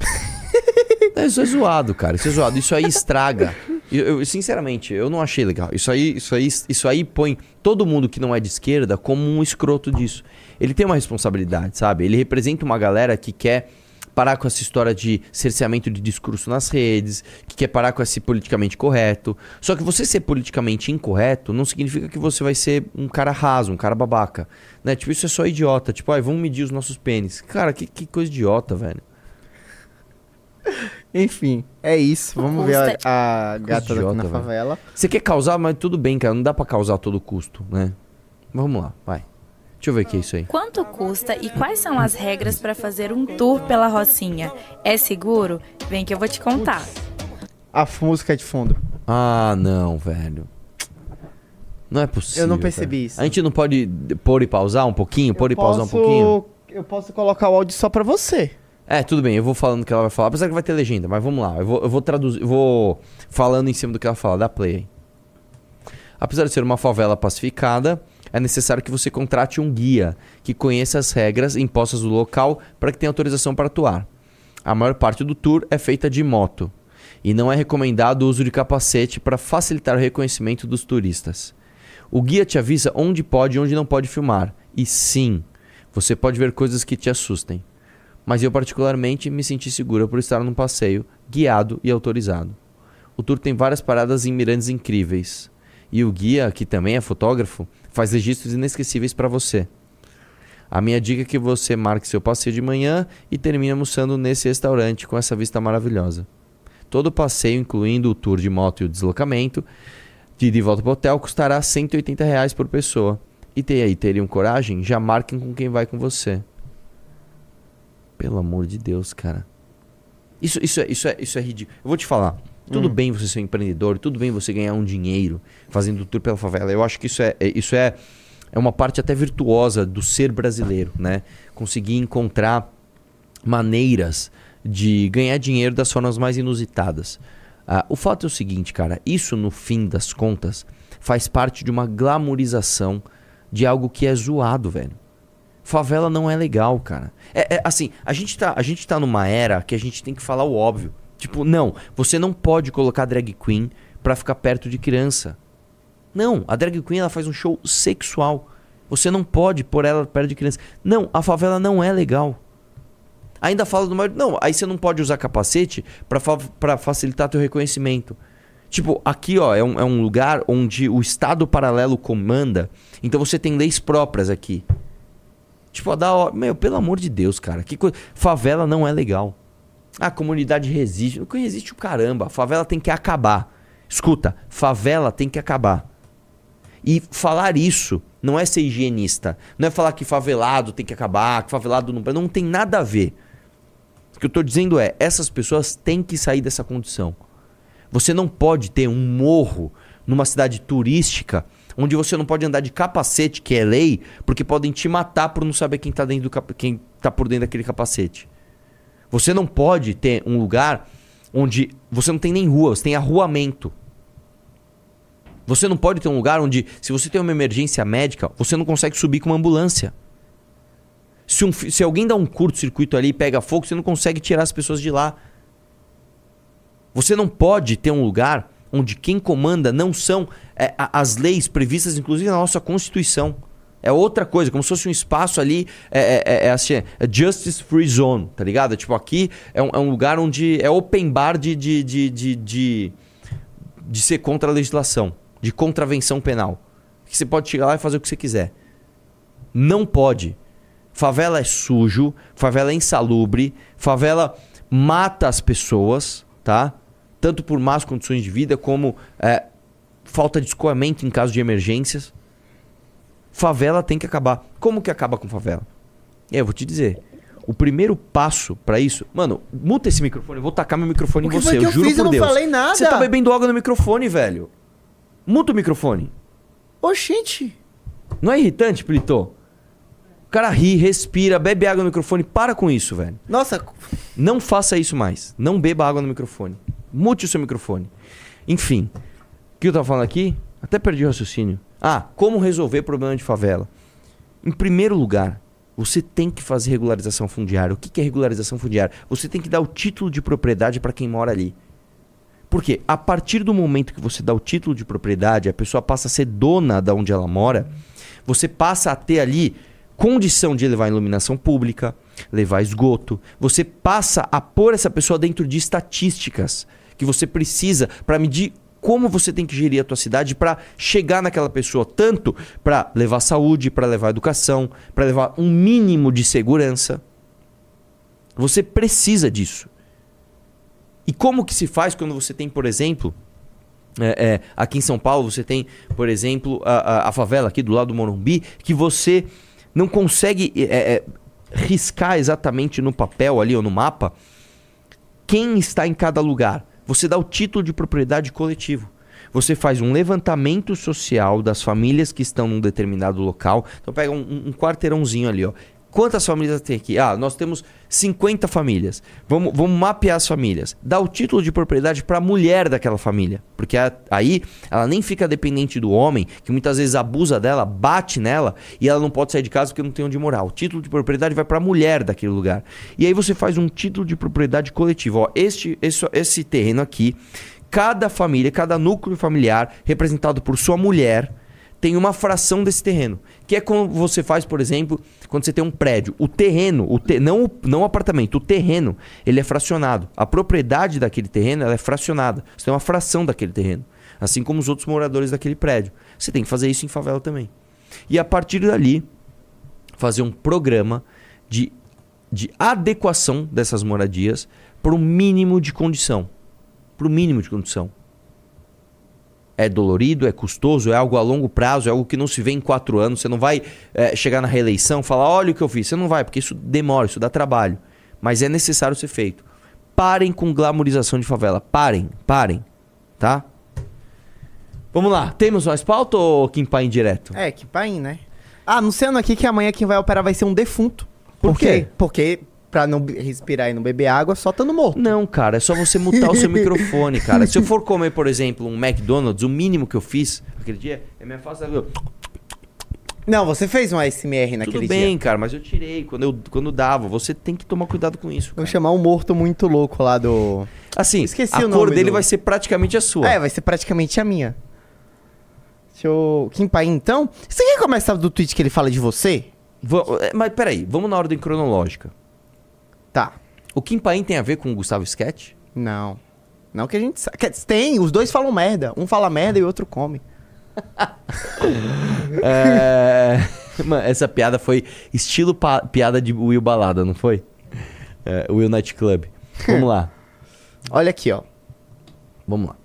<laughs> Isso é zoado, cara. Isso é zoado. Isso aí estraga. Eu, eu, sinceramente, eu não achei legal. Isso aí, isso, aí, isso aí põe todo mundo que não é de esquerda como um escroto disso. Ele tem uma responsabilidade, sabe? Ele representa uma galera que quer parar com essa história de cerceamento de discurso nas redes, que quer parar com esse politicamente correto. Só que você ser politicamente incorreto não significa que você vai ser um cara raso, um cara babaca. Né? Tipo, isso é só idiota. Tipo, ai, vamos medir os nossos pênis. Cara, que, que coisa idiota, velho. <laughs> Enfim, é isso. Vamos ver a, a gata daqui idiota, na velho. favela. Você quer causar, mas tudo bem, cara. Não dá pra causar a todo custo, né? Vamos lá, vai. Deixa eu ver o que é isso aí. Quanto custa e quais são as regras para fazer um tour pela Rocinha? É seguro? Vem que eu vou te contar. A música de fundo. Ah, não, velho. Não é possível. Eu não cara. percebi isso. A gente não pode pôr e pausar um pouquinho? Pôr e pausar um Posso- pouquinho? Eu posso colocar o áudio só pra você. É, tudo bem, eu vou falando o que ela vai falar. Apesar que vai ter legenda, mas vamos lá. Eu vou, eu vou traduzir, eu vou falando em cima do que ela fala. Dá play aí. Apesar de ser uma favela pacificada, é necessário que você contrate um guia que conheça as regras impostas do local para que tenha autorização para atuar. A maior parte do tour é feita de moto e não é recomendado o uso de capacete para facilitar o reconhecimento dos turistas. O guia te avisa onde pode e onde não pode filmar. E sim, você pode ver coisas que te assustem. Mas eu particularmente me senti segura por estar num passeio guiado e autorizado. O tour tem várias paradas em mirantes incríveis. E o guia, que também é fotógrafo, faz registros inesquecíveis para você. A minha dica é que você marque seu passeio de manhã e termine almoçando nesse restaurante com essa vista maravilhosa. Todo o passeio, incluindo o tour de moto e o deslocamento, de ida e volta para o hotel, custará 180 reais por pessoa. E aí, teriam coragem? Já marquem com quem vai com você. Pelo amor de Deus, cara. Isso, isso, é, isso, é, isso é ridículo. Eu vou te falar. Tudo bem você ser um empreendedor, tudo bem você ganhar um dinheiro fazendo tour pela favela. Eu acho que isso é, é- isso é, é uma parte até virtuosa do ser brasileiro, né? Conseguir encontrar maneiras de ganhar dinheiro das formas mais inusitadas. Ah, o fato é o seguinte, cara, isso no fim das contas faz parte de uma glamorização de algo que é zoado, velho. Favela não é legal, cara. É, é, assim, a gente, tá, a gente tá numa era que a gente tem que falar o óbvio. Tipo, não, você não pode colocar drag queen pra ficar perto de criança. Não, a drag queen ela faz um show sexual. Você não pode pôr ela perto de criança. Não, a favela não é legal. Ainda fala do maior. Não, aí você não pode usar capacete pra fa facilitar teu reconhecimento. Tipo, aqui ó, é um, é um lugar onde o Estado paralelo comanda. Então você tem leis próprias aqui. Tipo, a da hora. Meu, pelo amor de Deus, cara. Que coisa. Favela não é legal. A comunidade resiste. Não resiste o caramba. A favela tem que acabar. Escuta, favela tem que acabar. E falar isso não é ser higienista. Não é falar que favelado tem que acabar, que favelado não. Não tem nada a ver. O que eu tô dizendo é, essas pessoas têm que sair dessa condição. Você não pode ter um morro numa cidade turística onde você não pode andar de capacete, que é lei, porque podem te matar por não saber quem tá, dentro do cap- quem tá por dentro daquele capacete. Você não pode ter um lugar onde você não tem nem rua, você tem arruamento. Você não pode ter um lugar onde, se você tem uma emergência médica, você não consegue subir com uma ambulância. Se, um se alguém dá um curto-circuito ali e pega fogo, você não consegue tirar as pessoas de lá. Você não pode ter um lugar onde quem comanda não são é, as leis previstas, inclusive na nossa Constituição. É outra coisa, como se fosse um espaço ali, é, é- é- é assim, é Justice Free Zone, tá ligado? Tipo, aqui é um, é um lugar onde é open bar de, de, de, de, de, de ser contra a legislação, de contravenção penal. Que você pode chegar lá e fazer o que você quiser. Não pode. Favela é sujo, favela é insalubre, favela mata as pessoas, tá? Tanto por más condições de vida como é, falta de escoamento em caso de emergências. Favela tem que acabar. Como que acaba com favela? É, Eu vou te dizer. O primeiro passo pra isso. Mano, muta esse microfone. Eu vou tacar meu microfone O em você. eu eu juro fiz? por Eu não Deus. falei nada. Você tá bebendo água no microfone, velho. Muta o microfone. Oxente. Não é irritante, Plitô? O cara ri, respira, bebe água no microfone. Para com isso, velho. Nossa, Não faça isso mais. Não beba água no microfone. Mute o seu microfone. Enfim. O que eu tava falando aqui? Até perdi o raciocínio. Ah, como resolver problema de favela? Em primeiro lugar, você tem que fazer regularização fundiária. O que é regularização fundiária? Você tem que dar o título de propriedade para quem mora ali. Porque a partir do momento que você dá o título de propriedade, a pessoa passa a ser dona da onde ela mora, você passa a ter ali condição de levar iluminação pública, levar esgoto. Você passa a pôr essa pessoa dentro de estatísticas que você precisa para medir como você tem que gerir a tua cidade para chegar naquela pessoa tanto para levar saúde, para levar educação, para levar um mínimo de segurança. Você precisa disso. E como que se faz quando você tem, por exemplo, é, é, aqui em São Paulo, você tem, por exemplo, a, a- a favela aqui do lado do Morumbi, que você não consegue é, é, riscar exatamente no papel ali ou no mapa quem está em cada lugar. Você dá o título de propriedade coletivo. Você faz um levantamento social das famílias que estão num determinado local. Então pega um, um- quarteirãozinho ali, ó. Quantas famílias tem aqui? Ah, nós temos 50 famílias. Vamos, vamos mapear as famílias. Dá o título de propriedade para a mulher daquela família. Porque a- aí ela nem fica dependente do homem, que muitas vezes abusa dela, bate nela e ela não pode sair de casa porque não tem onde morar. O título de propriedade vai para a mulher daquele lugar. E aí você faz um título de propriedade coletivo. Ó, este, esse, esse terreno aqui, cada família, cada núcleo familiar, representado por sua mulher, tem uma fração desse terreno. Que é como você faz, por exemplo, quando você tem um prédio. O terreno, o te- não, não o apartamento, o terreno, ele é fracionado. A propriedade daquele terreno é fracionada. Você tem uma fração daquele terreno. Assim como os outros moradores daquele prédio. Você tem que fazer isso em favela também. E a partir dali, fazer um programa de, de adequação dessas moradias para o mínimo de condição. Para o mínimo de condição. É dolorido, é custoso, é algo a longo prazo, é algo que não se vê em quatro anos. Você não vai eh, chegar na reeleição e falar, olha o que eu fiz. Você não vai, porque isso demora, isso dá trabalho. Mas é necessário ser feito. Parem com glamorização de favela. Parem, parem. Tá? Vamos lá. Temos mais pauta ou Kim Pai direto? é, que pain, né? Ah, anunciando aqui que amanhã quem vai operar vai ser um defunto. Por quê? Porque pra não respirar e não beber água, só estando morto. Não, cara, é só você mutar o seu <laughs> microfone, cara. Se eu for comer, por exemplo, um McDonald's, o mínimo que eu fiz aquele dia é me afastar. Não, você fez um ASMR naquele Tudo bem, dia. cara, mas eu tirei quando, eu, quando dava. Você tem que tomar cuidado com isso. Vou chamar um morto muito louco lá do... Assim, Esqueci a o cor dele do- vai ser praticamente a sua. É, vai ser praticamente a minha. Deixa eu... Kim Pai, então... Você quer começar do tweet que ele fala de você? Va- é, Mas peraí, vamos na ordem cronológica. Tá. O Kim Paim tem a ver com o Gustavo Sketch? Não. Não que a gente sabe. Tem, os dois falam merda. Um fala merda e o outro come. <laughs> é... Mano, essa piada foi estilo piada de Will Balada, não foi? É, Will Nightclub. Vamos lá. <laughs> Olha aqui, ó. Vamos lá.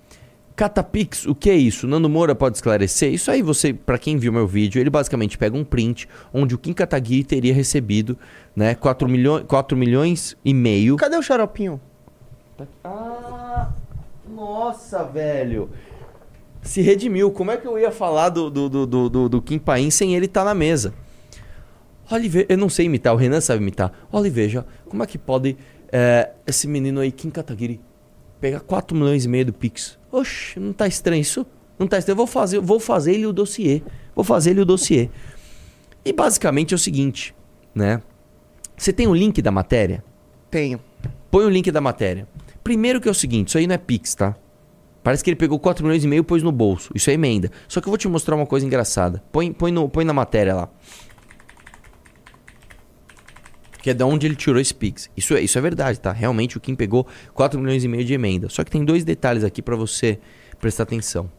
Catapix, o que é isso? Nando Moura pode esclarecer? Isso aí, você, para quem viu meu vídeo, ele basicamente pega um print onde o Kim Kataguiri teria recebido, né, 4 milhões, 4 milhões e meio. Cadê o xaropinho? Ah, nossa, velho. Se redimiu. Como é que eu ia falar do, do, do, do, do, do Kim Paim sem ele estar na mesa? Olha e eu não sei imitar, o Renan sabe imitar. Olha e veja, como é que pode é, esse menino aí, Kim Kataguiri, pegar 4 milhões e meio do Pix? Oxe, não tá estranho isso? Não tá estranho. Eu vou fazer, vou fazer ele o dossiê. Vou fazer ele o dossiê. E basicamente é o seguinte, né? Você tem o link da matéria? Tenho. Põe o link da matéria. Primeiro que é o seguinte, isso aí não é Pix, tá? Parece que ele pegou 4 milhões e meio e pôs no bolso. Isso é emenda. Só que eu vou te mostrar uma coisa engraçada. Põe, põe, no, põe na matéria lá. Que é de onde ele tirou esse Pix. Isso é, isso é verdade, tá? Realmente o Kim pegou 4 milhões e meio de emenda. Só que tem dois detalhes aqui pra você prestar atenção.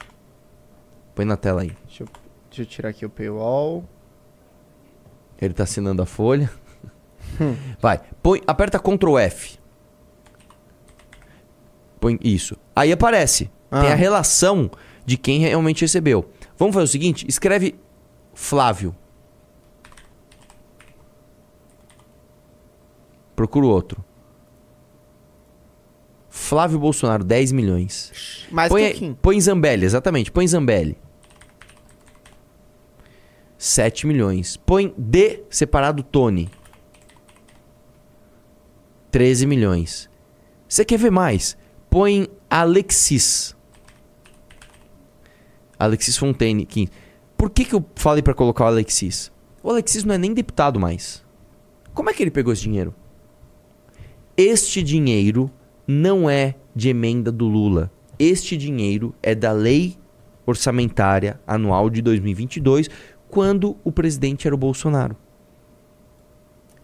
Põe na tela aí. Deixa eu, deixa eu tirar aqui o paywall. Ele tá assinando a folha. <laughs> Vai. Põe, aperta Ctrl F. Põe isso. Aí aparece. Tem Ah. a relação de quem realmente recebeu. Vamos fazer o seguinte: escreve Flávio. Procura o outro. Flávio Bolsonaro, 10 milhões. Mais põe, que põe Zambelli, exatamente. Põe Zambelli. 7 milhões. Põe D separado Tony. 13 milhões. Você quer ver mais? Põe Alexis. Alexis Fontaine. 15. Por que, que eu falei pra colocar o Alexis? O Alexis não é nem deputado mais. Como é que ele pegou esse dinheiro? Este dinheiro não é de emenda do Lula. Este dinheiro é da lei orçamentária anual de 2022, quando o presidente era o Bolsonaro.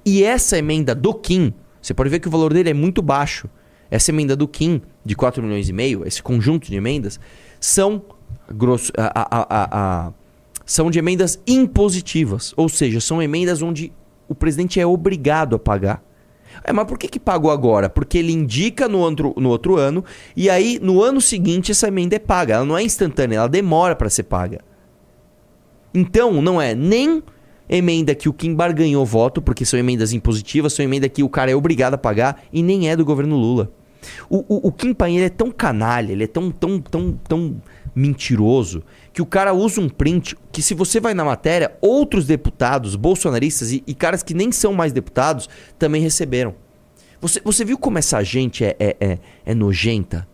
E essa emenda do Kim, você pode ver que o valor dele é muito baixo. Essa emenda do Kim, de 4 milhões e meio, esse conjunto de emendas, são, grosso, a- a- a- são de emendas impositivas. Ou seja, são emendas onde o presidente é obrigado a pagar. É, mas por que, que pagou agora? Porque ele indica no outro, no outro ano e aí no ano seguinte essa emenda é paga. Ela não é instantânea, ela demora para ser paga. Então não é nem emenda que o Kim barganhou voto, porque são emendas impositivas, são emenda que o cara é obrigado a pagar e nem é do governo Lula. O, o, o Kim Paim ele é tão canalha, ele é tão, tão, tão, tão mentiroso, que o cara usa um print que se você vai na matéria, outros deputados bolsonaristas e, e caras que nem são mais deputados também receberam. Você, você viu como essa gente é, é, é, é nojenta?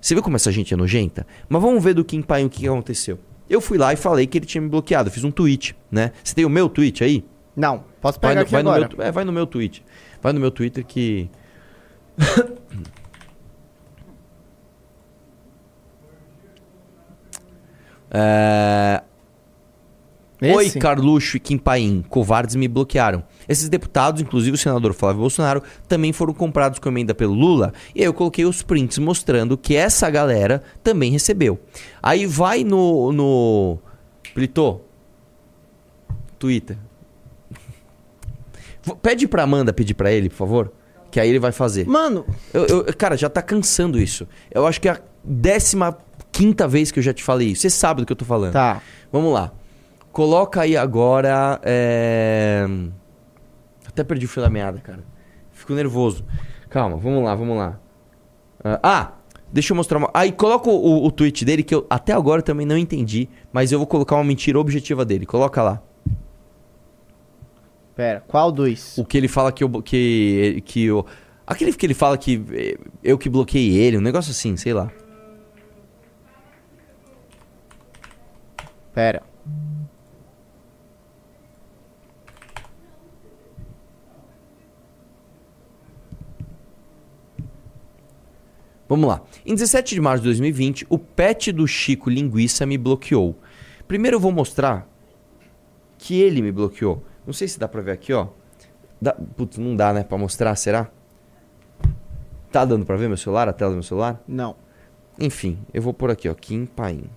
Você viu como essa gente é nojenta? Mas vamos ver do Kim Paim o que aconteceu. Eu fui lá e falei que ele tinha me bloqueado. Fiz um tweet, né? Você tem o meu tweet aí? Não, posso Vai pegar no, aqui vai no agora. meu, é, vai no meu tweet. Vai no meu Twitter que. <coughs> É, Oi? Carluxo e Kim Paim, covardes me bloquearam. Esses deputados, inclusive o senador Flávio Bolsonaro, também foram comprados com emenda pelo Lula. E aí eu coloquei os prints mostrando que essa galera também recebeu. Aí vai no. no... Plitô. Twitter. Pede pra Amanda pedir pra ele, por favor. Que aí ele vai fazer. Mano, Eu, eu- cara, já tá cansando isso. Eu acho que a décima quinta vez que eu já te falei isso. Você sabe do que eu tô falando. tá. Vamos lá. Coloca aí agora. é, Até perdi o fio da meada, cara. Fico nervoso. Calma, vamos lá, vamos lá. Ah, Ah, deixa eu mostrar uma. Aí coloca o, o, tweet dele que eu até agora também não entendi, mas eu vou colocar uma mentira objetiva dele. Coloca lá. Pera, qual dos? O que ele fala que eu. Que, que eu. Aquele que ele fala que eh, eu que bloqueei ele, um negócio assim, sei lá. Pera. Vamos lá. Em 17 de março de 2020, o pet do Chico Linguiça me bloqueou. Primeiro eu vou mostrar que ele me bloqueou. Não sei se dá pra ver aqui, ó. Dá... Putz, não dá, né, pra mostrar, será? Tá dando pra ver meu celular, a tela do meu celular? Não. Enfim, eu vou por aqui, ó, Kim Paim.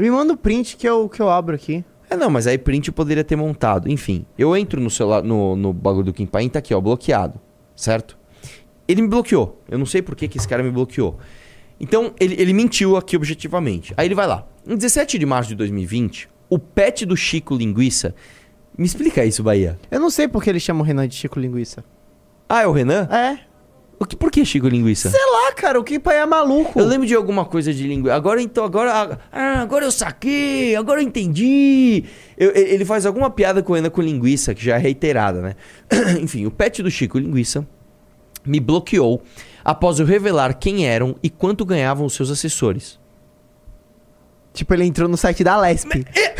Me manda o print que eu, que eu abro aqui. É, não, mas aí print eu poderia ter montado. Enfim, eu entro no celular, no, no bagulho do Kim Paim, tá aqui, ó, bloqueado, certo? Ele me bloqueou. Eu não sei por que, que esse cara me bloqueou. Então, ele, ele mentiu aqui objetivamente. Aí ele vai lá. Em 17 de março de 2020, o pet do Chico Linguiça. Me explica isso, Bahia. Eu não sei porque eles chamam o Renan de Chico Linguiça. Ah, é o Renan? É. O que, por que Chico Linguiça? Sei lá, cara, o que pai é maluco. Eu lembro de alguma coisa de língua. Agora então, agora. Ah, agora eu saquei, agora eu entendi. Eu- ele faz alguma piada com Ana com linguiça, que já é reiterada, né? <clears throat> Enfim, o pet do Chico Linguiça me bloqueou após eu revelar quem eram e quanto ganhavam os seus assessores. Tipo, ele entrou no site da Lesp.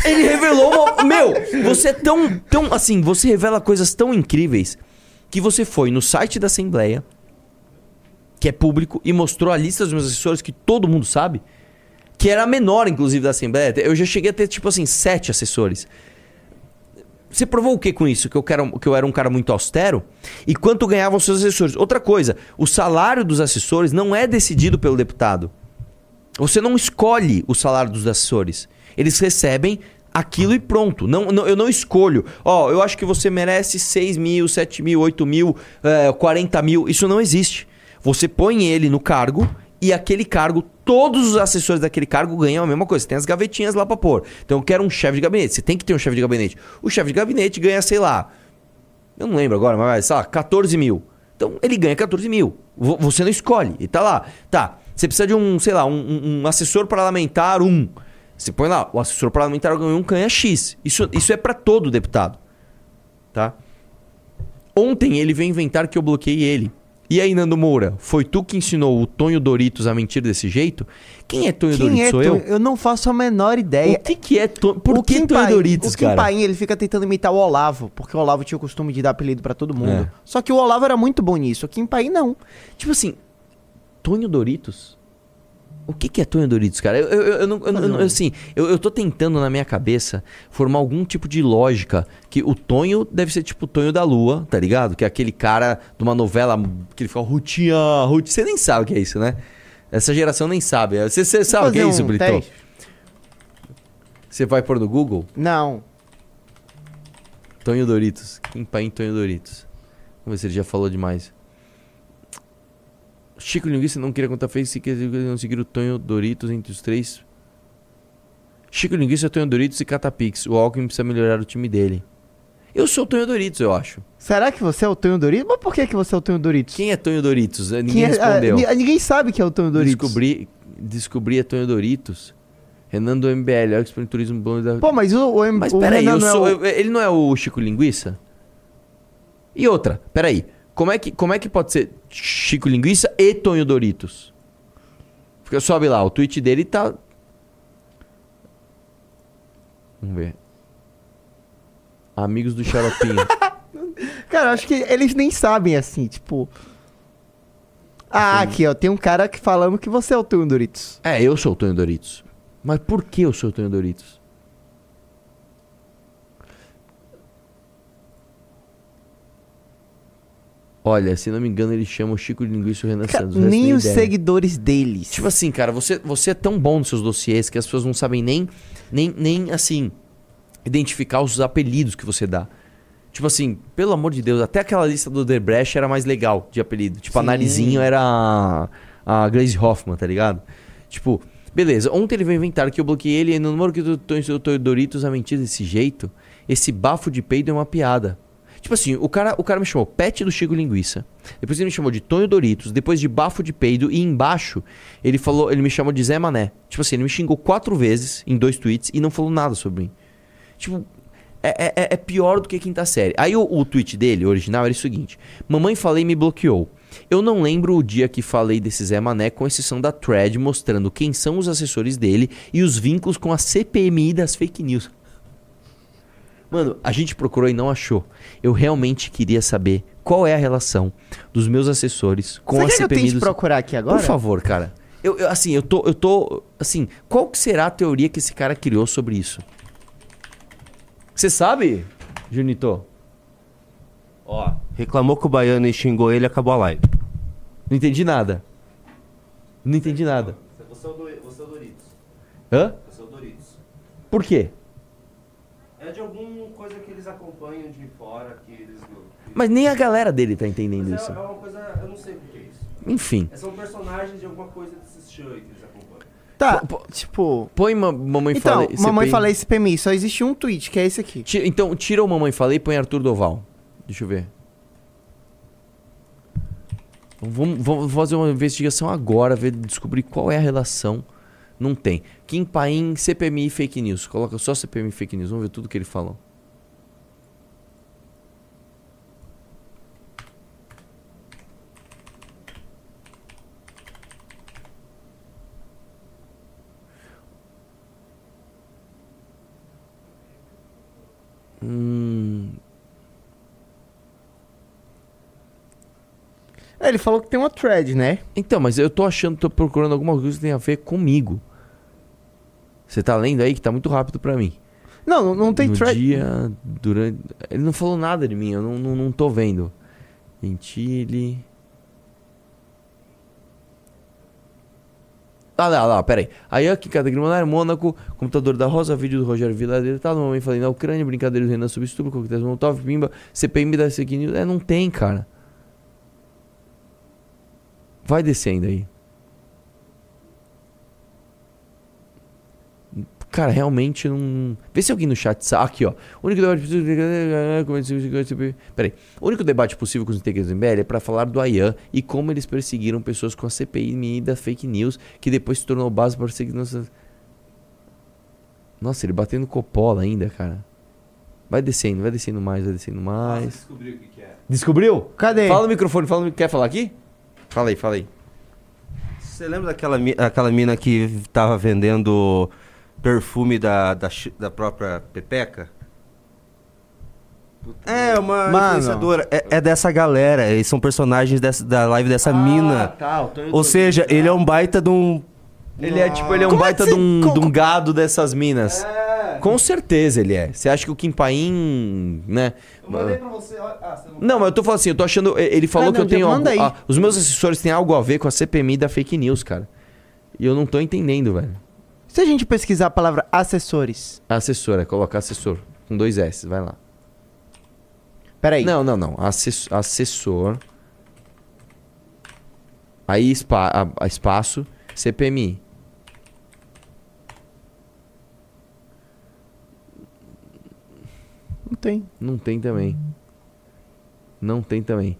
Ele revelou uma... Meu, você é tão, tão... Assim, você revela coisas tão incríveis que você foi no site da Assembleia, que é público, e mostrou a lista dos meus assessores que todo mundo sabe, que era a menor, inclusive, da Assembleia. Eu já cheguei a ter, tipo assim, sete assessores. Você provou o que com isso? Que eu, quero, que eu era um cara muito austero? E quanto ganhavam seus assessores? Outra coisa, o salário dos assessores não é decidido pelo deputado. Você não escolhe o salário dos assessores. Eles recebem aquilo e pronto. Não, não- eu não escolho. Ó, eu acho que você merece 6 mil, 7 mil, 8 mil, eh, 40 mil. Isso não existe. Você põe ele no cargo e aquele cargo, todos os assessores daquele cargo ganham a mesma coisa. Você tem as gavetinhas lá pra pôr. Então eu quero um chefe de gabinete. Você tem que ter um chefe de gabinete. O chefe de gabinete ganha, sei lá. Eu não lembro agora, mas sei lá, 14 mil. Então ele ganha 14 mil. Vo- Você não escolhe. E tá lá. Tá. Você precisa de um, sei lá, um, um- assessor parlamentar um. Você põe lá, o assessor parlamentar ganha um, ganha X. Isso, isso é pra todo deputado. Tá? Ontem ele veio inventar que eu bloqueei ele. E aí, Nando Moura, foi tu que ensinou o Tonho Doritos a mentir desse jeito? Quem é Tonho Quem Doritos? é Sou Tonho? eu? Eu não faço a menor ideia. O que, que é Tonho? Por o que Kim Tonho Paim- Doritos, o Kim cara? Paim, ele fica tentando imitar o Olavo, porque o Olavo tinha o costume de dar apelido pra todo mundo. É. Só que o Olavo era muito bom nisso. O Kim Paim não. Tipo assim, Tonho Doritos? O que, que é Tonho Doritos, cara? Eu, eu, eu, não, eu não- eu assim, eu, eu tô tentando na minha cabeça formar algum tipo de lógica que o Tonho deve ser tipo o Tonho da Lua, tá ligado? Que é aquele cara de uma novela que ele fica Rutinha, Rutinha. Você nem sabe o que é isso, né? Essa geração nem sabe. Você, você sabe o que é isso, um Brito? teste? Você vai pôr no Google? Não. Tonho Doritos. Kim Paim Tonho Doritos. Vamos ver se ele já falou demais. Chico Linguiça não queria contar fez se quer não seguir o Tonho Doritos entre os três. Chico Linguiça, Tonho Doritos e Catapix. O Alckmin precisa melhorar o time dele. Eu sou o Tonho Doritos, eu acho. Será que você é o Tonho Doritos? Mas por que, que você é o Tonho Doritos? Quem é Tonho Doritos? Ninguém é- respondeu. ah, ni- ninguém sabe que é o Tonho Doritos. Descobri, descobri a Tonho Doritos. Renan do MBL, olha que turismo bom da... Pô, mas o, o, Mas o peraí, Renan eu não é sou, o- eu- ele não é o Chico Linguiça? E outra, peraí. Como é que, como é que pode ser Chico Linguiça e Tonho Doritos? Fica, sobe lá, o tweet dele tá. Vamos ver. Amigos do Xaropinho. <laughs> Cara, eu acho que eles nem sabem assim, tipo. Ah, aqui, ó. Tem um cara que falando que você é o Tonho Doritos. é, eu sou o Tonho Doritos. Mas por que eu sou o Tonho Doritos? Olha, se não me engano, ele chama o Chico Linguiça e o Renan Cara, Santos. nem os ideia. seguidores deles. Tipo assim, cara, você, você é tão bom nos seus dossiês que as pessoas não sabem nem, nem, nem assim, identificar os apelidos que você dá. Tipo assim, pelo amor de Deus, até aquela lista do Debrecht era mais legal de apelido. Tipo, a Sim. Narizinho era a, a Grace Hoffman, tá ligado? Tipo, beleza, ontem ele veio inventar que eu bloqueei ele e no número que eu tô em Doritos a mentir desse jeito, esse bafo de peido é uma piada. Tipo assim, o cara, o cara me chamou Pet do Chico Linguiça. Depois ele me chamou de Tonho Doritos. Depois de Bafo de Peido. E embaixo ele falou, ele me chamou de Zé Mané. Tipo assim, ele me xingou quatro vezes em dois tweets e não falou nada sobre mim. Tipo, é, é- é pior do que quinta série. Aí o, o tweet dele, original, era o seguinte: Mamãe falei e me bloqueou. Eu não lembro o dia que falei desse Zé Mané, com exceção da thread mostrando quem são os assessores dele e os vínculos com a CPMI das fake news. Mano, a gente procurou e não achou. Eu realmente queria saber qual é a relação dos meus assessores com Você a quer que eu CPMI tente dos... procurar aqui agora? Por favor, cara. Eu, eu, assim, eu tô, eu tô, assim, qual que será a teoria que esse cara criou sobre isso? Você sabe, Junito? Ó, reclamou que o baiano e xingou ele acabou a live. Não entendi nada. Não entendi nada. Você é o, Doritos. Hã? Você é o Doritos. Por quê? É de alguma coisa que eles acompanham de fora, que eles não. Mas nem a galera dele tá entendendo Mas isso. é, é uma coisa. Eu não sei o que é isso. Enfim. É, São personagens de alguma coisa desses shows que eles acompanham. Tá, tipo. Põe ma mamãe Então, falei. mamãe CPI. falei CPMI, só existe um tweet, que é esse aqui. Ti- então, tira o mamãe falei e põe Arthur Doval. Deixa eu ver. Vamos, vamos fazer uma investigação agora, ver, descobrir qual é a relação. Não tem. Kim Paim, CPMI fake news. Coloca só CPMI fake news. Vamos ver tudo que ele falou. É, ele falou que tem uma thread, né? Então, mas eu tô achando, tô procurando alguma coisa que tenha a ver comigo. Você tá lendo aí que tá muito rápido pra mim. Não, não, não tem no thread. dia, durante... Ele não falou nada de mim, eu não, não, não tô vendo. Gentile... Ah lá, lá, peraí. Aí aqui, cada Grimonari, Mônaco, computador da Rosa, vídeo do Rogério Viladeira, tá no momento falei na Ucrânia, brincadeira do Renan sobre estupro, coquetéis Molotov, Pimba, CPM da news. É, não tem, cara. Vai descendo aí. Cara, realmente não. Vê se alguém no chat sabe. Aqui, ó. O único debate possível. Peraí. O único debate possível com os integrantes do MBL é pra falar do Ayan e como eles perseguiram pessoas com a CPI da fake news, que depois se tornou base para perseguir nossas. Nossa, ele batendo copola ainda, cara. Vai descendo, vai descendo mais, vai descendo mais. Descobriu o que, que é. Descobriu? Cadê? Fala no microfone, fala no... Quer falar aqui? Fala aí, fala aí. Você lembra daquela aquela mina que tava vendendo perfume da, da, da própria Pepeca? É, uma Mano. influenciadora. É, é dessa galera. Eles são personagens dessa, da live dessa mina. tá. Ou seja, ele é um baita de um. Ele é tipo, ele é um Como é baita que de um, de um gado dessas minas. Com certeza ele é. Você acha que o Kim Paim, né? pra você. Ah, você Não, mas eu tô falando assim, eu tô achando. Ele falou Ah, que não, eu tenho manda aí. ah, os meus assessores têm algo a ver com a CPMI da fake news, cara. E eu não tô entendendo, velho. Se a gente pesquisar a palavra assessores. Assessora, colocar assessor. Com dois S, vai lá. Peraí. Não, não, não. Assess- assessor. Aí spa, a- a espaço, CPMI. Não tem. Não tem também. Não tem também.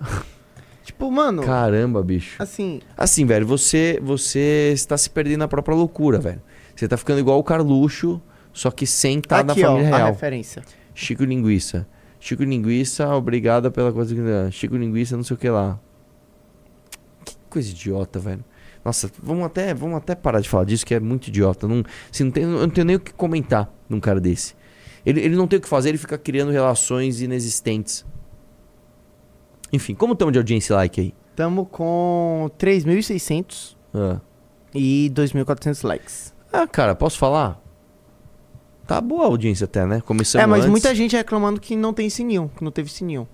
<laughs> Tipo, mano. Caramba, bicho. Assim. Assim, velho, você você está se perdendo na própria loucura, velho. Você tá ficando igual o Carluxo, só que sem estar na aqui, ó, família a real. referência. Chico Linguiça. Chico Linguiça, obrigada pela coisa que. Chico Linguiça, não sei o que lá. Que coisa idiota, velho. Nossa, vamos até, vamos até parar de falar disso, que é muito idiota. Não, assim, não tem, eu não tenho nem o que comentar num cara desse. Ele, ele não tem o que fazer, ele fica criando relações inexistentes. Enfim, como estamos de audiência like aí? Tamo com 3.600 Ah. e 2.400 likes. Ah, cara, posso falar? Tá boa a audiência até, né? Começamos é, mas antes. muita gente reclamando que não tem sininho, que não teve sininho.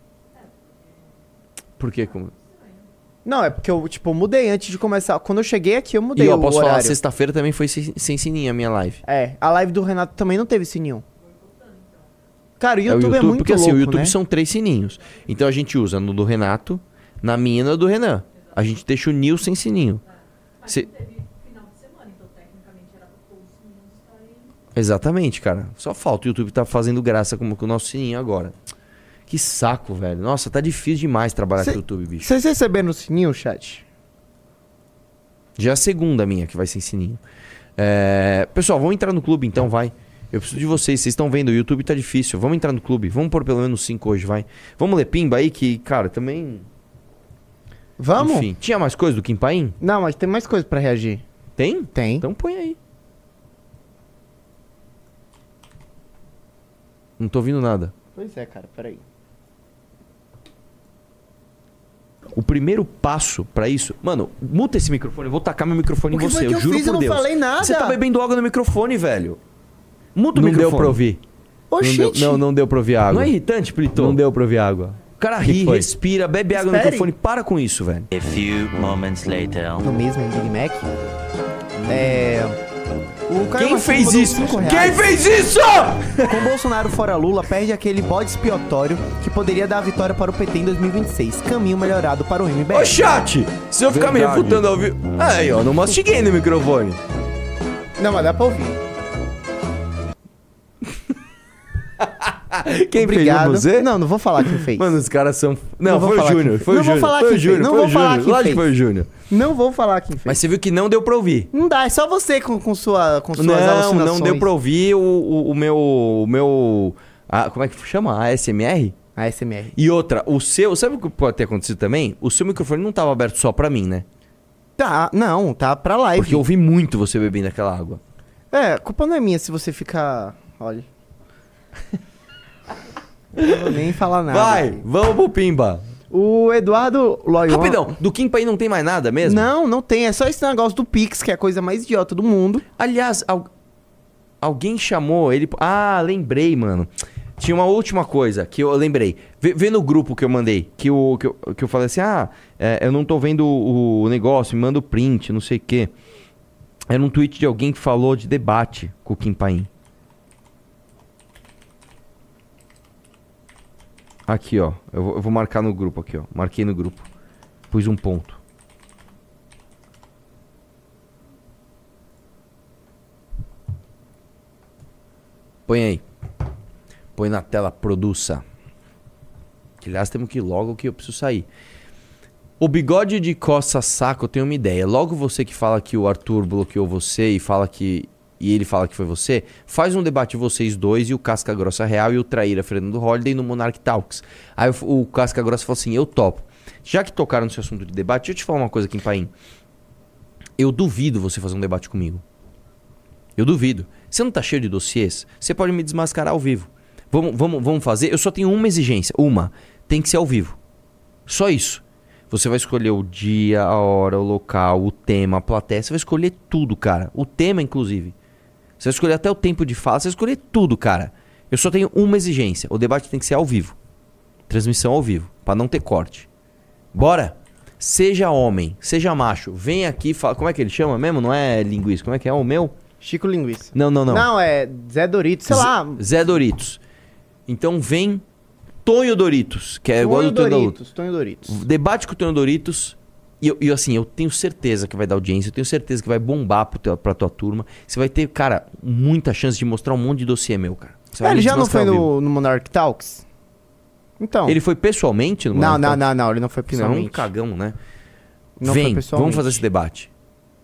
Por quê? Como... Não, é porque eu, tipo, mudei antes de começar. Quando eu cheguei aqui, eu mudei E o posso falar, sexta-feira também foi sem, sem sininho a minha live. É, a live do Renato também não teve sininho. Cara, o É YouTube é, muito porque louco, assim, o YouTube né? são três sininhos. Então a gente usa no do Renato, na minha e no do Renan. A gente deixa o Nil sem sininho. Se- Exatamente, cara. Só falta. O YouTube tá fazendo graça com, com o nosso sininho agora. Que saco, velho. Nossa, tá difícil demais trabalhar Cê- com o YouTube, bicho. Vocês receberam o sininho, chat? Já é a segunda minha que vai sem sininho. É, Pessoal, vamos entrar no clube então, vai. Eu preciso de vocês. Vocês estão vendo, o YouTube tá difícil. Vamos entrar no clube. Vamos pôr pelo menos cinco hoje, vai. Vamos ler Pimba aí, que, cara, também. Vamos? Enfim, tinha mais coisa do Kim Paim? Não, mas tem mais coisa pra reagir. Tem? Tem. Então põe aí. Não tô ouvindo nada. Pois é, cara, peraí. O primeiro passo pra isso. Mano, muta esse microfone. Eu vou tacar meu microfone em que você. que eu eu juro fiz? por Eu não Deus. falei nada. Você tá bebendo água no microfone, velho. Muta o Não microfone. deu pra ouvir. Não, deu, não, não deu pra ouvir água. Não é irritante, Plito? Não deu pra ouvir água. O cara ri, respira, bebe água no Espere. microfone. Para com isso, velho. A few moments later. No mesmo Big Mac. É. Quem fez isso? Quem fez isso? Com Bolsonaro fora Lula, perde aquele bode expiatório que poderia dar a vitória para o PT em 2026. Caminho melhorado para o MBL. Ô, chat! Se eu ficar me Verdade. refutando ao vivo. Aí, ó, não mastiguei no microfone. Não, mas dá pra ouvir. <laughs> Quem Obrigado. fez você? Não, não vou falar quem fez. Mano, os caras são. Não, foi o Júnior. Foi o não vou Júnior. falar Foi o Júnior. fez. Não vou falar quem Lógico que fez. foi o Júnior. Não vou falar quem fez. Mas você viu que não deu pra ouvir. Não dá, é só você com, com, sua, com suas Não, alucinações. não deu pra ouvir o, o, o meu. O meu. a- como é que chama? A ASMR? A SMR. E outra, o seu. Sabe o que pode ter acontecido também? O seu microfone não tava aberto só pra mim, né? Tá, não, tá pra live. Porque eu ouvi muito você bebendo aquela água. É, a culpa não é minha se você ficar. Olha. Não vou nem falar nada. Vai, vamos pro Pimba. O Eduardo Loyon. Rapidão, do Kim Pai não tem mais nada mesmo? Não, não tem. É só esse negócio do Pix, que é a coisa mais idiota do mundo. Aliás, al- alguém chamou ele. Ah, lembrei, mano. Tinha uma última coisa que eu lembrei. Vê, vê no grupo que eu mandei. Que, o, que, eu, que eu falei assim: ah, é, eu não tô vendo o, o negócio, me manda o print, não sei o quê. Era um tweet de alguém que falou de debate com o Kim Paim. Aqui, ó. Eu vou, eu vou marcar no grupo aqui, ó. Marquei no grupo. Pus um ponto. Põe aí. Põe na tela, produça. Aliás, temos que ir logo que eu preciso sair. O bigode de coça saco, eu tenho uma ideia. Logo você que fala que o Arthur bloqueou você e fala que. E ele fala que foi você, faz um debate vocês dois e o Casca Grossa Real e o Traíra Fernando Holliday no Monarch Talks. Aí o, o Casca Grossa falou assim: eu topo. Já que tocaram nesse assunto de debate, deixa eu te falar uma coisa aqui, Paim. Eu duvido você fazer um debate comigo. Eu duvido. Você não tá cheio de dossiês? Você pode me desmascarar ao vivo. Vamos, vamos, vamos fazer? Eu só tenho uma exigência. Uma. Tem que ser ao vivo. Só isso. Você vai escolher o dia, a hora, o local, o tema, a plateia. Você vai escolher tudo, cara. O tema, inclusive. Você vai escolher até o tempo de fala. Você vai escolher tudo, cara. Eu só tenho uma exigência. O debate tem que ser ao vivo. Transmissão ao vivo. Pra não ter corte. Bora? Seja homem, seja macho. Vem aqui e fala. Como é que ele chama mesmo? Não é linguiça. Como é que é o meu? Chico Linguiça. Não, não, não. Não, é Zé Dorito, sei lá. Zé Doritos. Então vem Tonho Doritos, que é igual Tonho do Tonho. Doritos, Tonho Doritos. Debate com o Tonho Doritos. E, eu- e assim, eu tenho certeza que vai dar audiência, eu tenho certeza que vai bombar pro teu, pra tua turma. Você vai ter, cara, muita chance de mostrar um monte de dossiê meu, cara. Você vai ele já não foi no, no Monarch Talks? Então. Ele foi pessoalmente no Não, Monarch não, Talks? não, não, ele não foi é um pessoalmente. cagão, né? Não Vem, vamos fazer esse debate.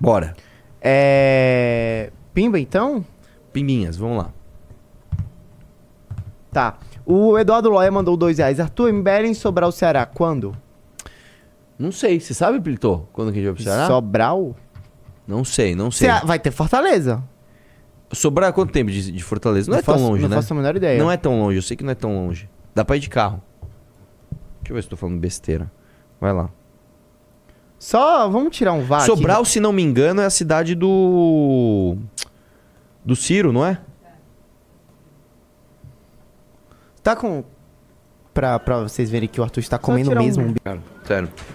Bora. É. Pimba, então? Pimbinhas, vamos lá. Tá. O Eduardo Loia mandou dois reais. Arthur, MBL em Sobral, Ceará. Quando? Não sei, você sabe, Plitô? Quando que a gente vai pro Ceará? Sobral? Não sei, não sei. Cea- Vai ter Fortaleza. Sobrar é quanto tempo de, de Fortaleza? Não, Não é tão faço- longe, não né? faço a menor ideia. Não é tão longe, eu sei que não é tão longe. Dá pra ir de carro. Deixa eu ver se tô falando besteira. Vai lá. Só vamos tirar um VAR. aqui. Sobral, se não me engano, é a cidade do. Do Ciro, não é? Tá com. Pra, pra vocês verem que o Arthur está comendo tirar um- mesmo. um... Cara,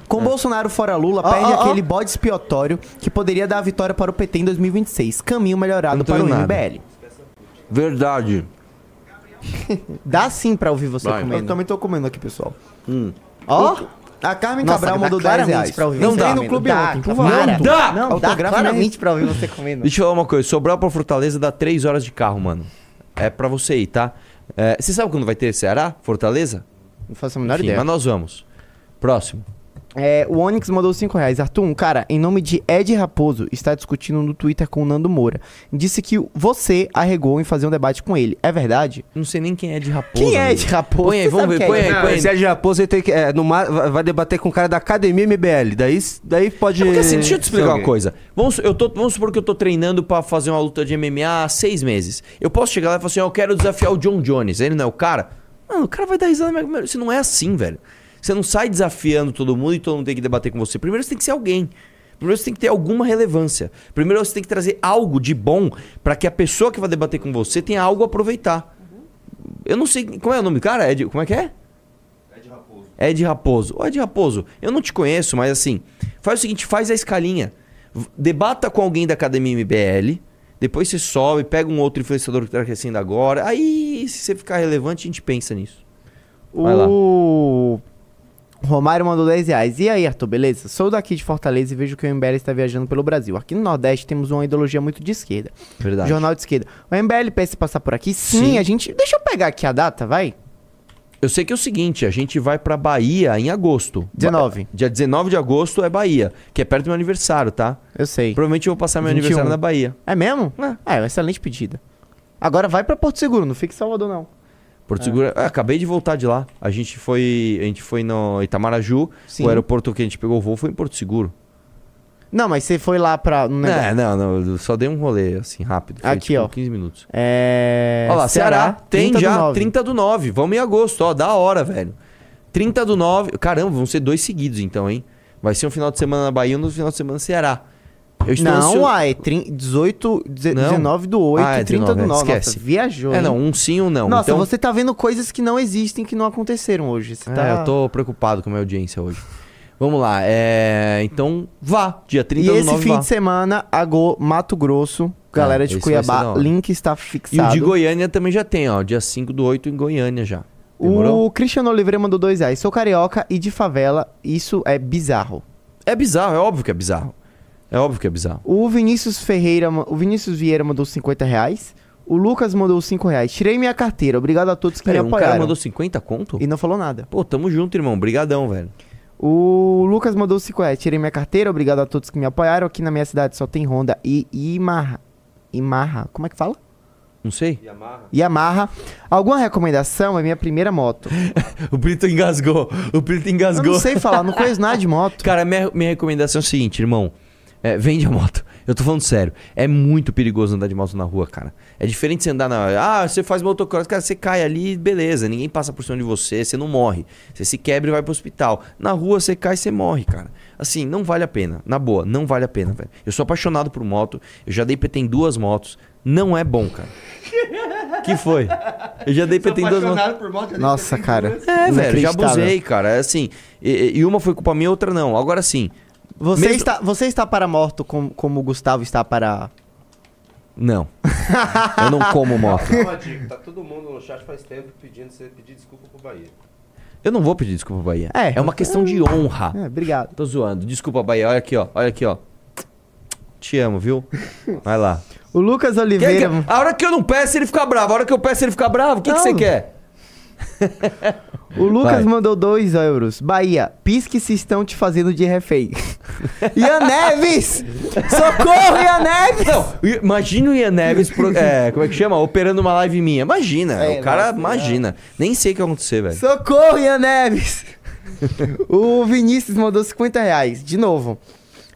Com Bolsonaro fora Lula, Ó, perde ó. aquele bode expiatório que poderia dar a vitória para o PT em 2026. Caminho melhorado não para o nada. MBL. Verdade. <laughs> Dá sim pra ouvir você Vai. comendo. Eu também tô comendo aqui, pessoal. Hum. Ó, a Carmen Nossa, Cabral dá mandou 10 claramente reais. pra ouvir Não você dá, comendo. no clube Dá, ontem, por favor. Não dá! Não, dá Autografo claramente pra ouvir você comendo. Deixa eu falar uma coisa. Sobral pra Fortaleza dá 3 horas de carro, mano. É pra você ir, tá? É, você sabe quando vai ter Ceará? Fortaleza? Não faço a menor Enfim, ideia. Mas nós vamos. Próximo. É, o Onyx mandou 5 reais. Arthur, um cara, em nome de Ed Raposo, está discutindo no Twitter com o Nando Moura. Disse que você arregou em fazer um debate com ele. É verdade? Não sei nem quem é Ed Raposo. Quem é. Ed Raposo? Põe aí, vamos ver. Põe é? aí, põe aí. esse Ed Raposo ele tem que, é, vai debater com o cara da Academia MBL. Daí, daí pode. É porque assim, deixa eu te explicar uma coisa. Vamos, eu tô, vamos supor que eu tô treinando pra fazer uma luta de MMA há seis meses. Eu posso chegar lá e falar assim, "Ó, eu quero desafiar o John Jones. Ele não é o cara? Mano, o cara vai dar risada. mas- mas Isso não é assim, velho. Você não sai desafiando todo mundo e todo mundo tem que debater com você. Primeiro você tem que ser alguém. Primeiro você tem que ter alguma relevância. Primeiro você tem que trazer algo de bom pra que a pessoa que vai debater com você tenha algo a aproveitar. Eu não sei. Como é o nome do cara? Ed, como é que é? Ed Raposo. Ô, Ed Raposo, eu não te conheço, mas assim, faz o seguinte, faz a escalinha. Debata com alguém da Academia MBL, depois você sobe, pega um outro influenciador que tá crescendo agora. Aí, se você ficar relevante, a gente pensa nisso. Vai lá. Romário mandou 10 reais. E aí, Arthur, beleza? Sou daqui de Fortaleza e vejo que o MBL está viajando pelo Brasil. Aqui no Nordeste temos uma ideologia muito de esquerda. Verdade. Jornal de esquerda. O MBL pensa em passar por aqui? Sim, Sim. a gente. Deixa eu pegar aqui a data, vai. Eu sei que é o seguinte, a gente vai pra Bahia em agosto. 19. Ba- Dia 19 de agosto é Bahia, que é perto do meu aniversário, tá? Eu sei. Provavelmente eu vou passar meu 21. aniversário na Bahia. É mesmo? É, é uma excelente pedida. Agora vai pra Porto Seguro, não fique em Salvador, não. Porto Seguro, é, acabei de voltar de lá. A gente foi, a gente foi no Itamaraju, Sim. o aeroporto que a gente pegou o voo foi em Porto Seguro. Não, mas você foi lá pra. Um negócio- É, não, não, só dei um rolê assim rápido. Foi, Aqui, tipo, ó. 15 minutos. É. Olha lá, Ceará, tem 30 do já 9. 30 do 9. Vamos em agosto, ó, da hora, velho. 30 do 9. Caramba, vão ser dois seguidos então, hein? Vai ser um final de semana na Bahia e um final de semana no Ceará. Eu estou Não, ansio- é trin- 18, deze- Não. 19 do 8 Ah, é 30 do 19, 9. Nossa, esquece. viajou. É, hein? não, um sim ou não. Nossa, então, você tá vendo coisas que não existem, que não aconteceram hoje. Você É, tá... eu tô preocupado com a minha audiência hoje. Vamos lá, é... Então, vá, dia 30 E do esse 9 fim vá. de semana, Ago, Mato Grosso, galera Ah, de esse Cuiabá, link está E o fixado. de Goiânia também já tem, ó, dia 5 do 8 em Goiânia já. Demorou? O Cristiano Oliveira mandou dois reais. Sou carioca e de favela, isso é bizarro. É bizarro, é óbvio que é bizarro. É óbvio que é bizarro. O Vinícius Ferreira, o Vinícius Vieira mandou 50 reais. O Lucas mandou 5 reais. Tirei minha carteira. Obrigado a todos que Pera, me um cara apoiaram. mandou 50 conto? E não falou nada. Pô, tamo junto, irmão. Brigadão, velho. O Lucas mandou 5 reais. Tirei minha carteira. Obrigado a todos que me apoiaram. Aqui na minha cidade só tem Honda e Imarra. Imarra. Como é que fala? Não sei. Yamaha. Alguma recomendação? É minha primeira moto. <laughs> o Brito engasgou. O Brito engasgou. Eu não sei falar, não conheço nada de moto. Cara, minha, minha recomendação é o seguinte, irmão. É, vende a moto. Eu tô falando sério. É muito perigoso andar de moto na rua, cara. É diferente você andar na. Ah, você faz motocross. Cara, você cai ali, beleza. Ninguém passa por cima de você, você não morre. Você se quebra e vai pro hospital. Na rua, você cai e você morre, cara. Assim, não vale a pena. Na boa, não vale a pena, velho. Eu sou apaixonado por moto. Eu já dei PT em duas motos. Não é bom, cara. que foi? Eu já dei PT em duas motos. Nossa, cara. É, velho, já abusei, cara. É assim. E, e uma foi culpa minha, outra não. Agora sim. Você, mesmo- está, você está para morto como, como o Gustavo está para. Não. <laughs> Eu não como moto. Uma dica, tá todo mundo no chat faz tempo pedindo você pedir desculpa pro Bahia. Eu não vou pedir desculpa, Bahia. É. É uma questão de honra. É, obrigado. Tô zoando. Desculpa, Bahia. Olha aqui, ó. Olha aqui, ó. Te amo, viu? Vai lá. O Lucas Quer- Oliveira. quer- A hora que eu não peço, ele fica bravo. A hora que eu peço, ele fica bravo. O que, que Não. você quer? O Lucas Vai. mandou 2 euros. Bahia, pisque se estão te fazendo de refém. <laughs> Ian Neves! Socorro, Ian Neves! Não, imagina o Ian Neves, pro- é, como é que chama? Operando uma live minha. Imagina. É, o cara, nossa, imagina. Nem sei o que vai acontecer, velho. Socorro, Ian Neves! <laughs> o Vinícius mandou 50 reais. De novo.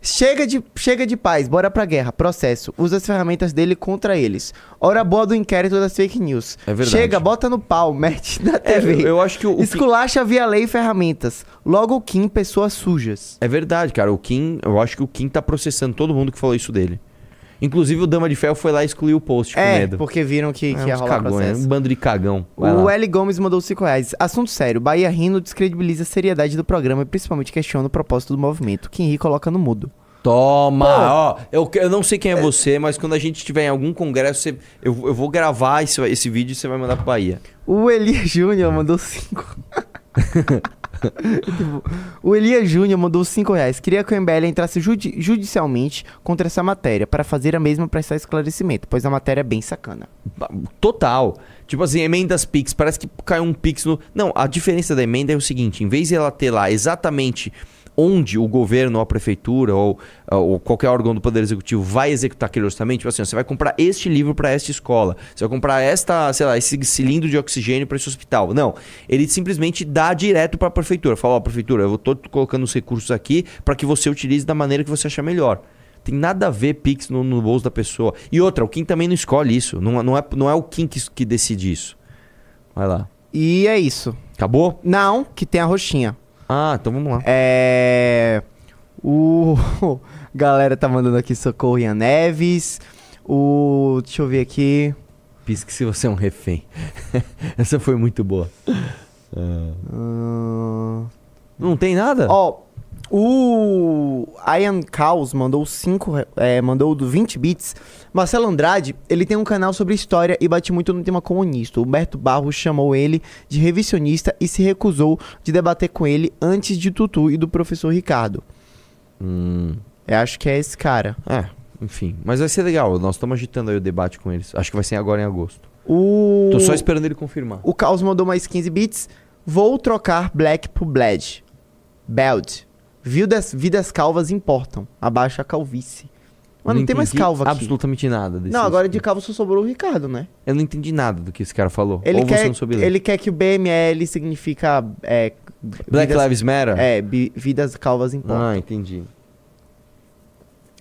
Chega de, chega de paz, bora pra guerra. Processo. Usa as ferramentas dele contra eles. Hora boa do inquérito das fake news. É verdade. Chega, bota no pau, <laughs> mete na É, TV. eu, eu acho que o, o Kim- Esculacha via lei e ferramentas. Logo o Kim, pessoas sujas. É verdade, cara. O Kim, eu acho que o Kim tá processando todo mundo que falou isso dele. Inclusive o Dama de Ferro foi lá e excluiu o post com é, medo. porque viram que, que É, ia rolar cagões, processo. um bando de cagão. Vai O lá. L Gomes mandou 5 reais. Assunto sério. Bahia rindo descredibiliza a seriedade do programa e principalmente questiona o propósito do movimento. Quem ri coloca no mudo. Toma! Pô. Ó, eu, eu não sei quem é você, mas quando a gente estiver em algum congresso, você- eu, eu vou gravar esse, esse vídeo e você vai mandar pro Bahia. O Elias Júnior mandou 5. <laughs> <laughs> o Elias Júnior mandou 5 reais. Queria que o MBL entrasse judi- judicialmente contra essa matéria para fazer a mesma prestar esclarecimento, pois a matéria é bem sacana. Total. Tipo assim, emendas Pix, parece que caiu um Pix no. Não, a diferença da emenda é o seguinte: em vez de ela ter lá exatamente onde o governo ou a prefeitura ou, ou qualquer órgão do Poder Executivo vai executar aquele orçamento, tipo assim, você vai comprar este livro para esta escola, você vai comprar esta, sei lá, esse cilindro de oxigênio para esse hospital. Não, ele simplesmente dá direto para a prefeitura. Fala, ó, prefeitura, eu tô colocando os recursos aqui para que você utilize da maneira que você achar melhor. Tem nada a ver Pix no, no bolso da pessoa. E outra, o Kim também não escolhe isso. Não, não, é, não é o Kim que, que decide isso. Vai lá. E é isso. Acabou? Não, que tem a roxinha. Ah, então vamos lá. É. O. <laughs> Galera tá mandando aqui socorro Ian Neves. O. Deixa eu ver aqui. Pisque se você é um refém. <laughs> Essa foi muito boa. Ahn, Não tem nada? Ó, o Ian Caos mandou 5, é, mandou do 20 bits. Marcelo Andrade, ele tem um canal sobre história e bate muito no tema comunista. O Humberto Barros chamou ele de revisionista e se recusou de debater com ele antes de Tutu e do professor Ricardo. Hum, Eu acho que é esse cara. é, enfim. Mas vai ser legal. Nós estamos agitando aí o debate com eles. Acho que vai ser agora em agosto. O... Tô só esperando ele confirmar. O Caos mandou mais 15 bits. Vou trocar Black por Bled. Beld. Vidas, vidas calvas importam. Abaixa a calvície. Mas não, tem mais calva aqui. Absolutamente nada. Desse Não, agora de calvo só sobrou o Ricardo, né? Eu não entendi nada do que esse cara falou. Ele, Ou você quer, não soube ler. ele quer que o BML significa... É, Black vidas- Lives Matter? É, bi- vidas calvas importam. Ah, entendi.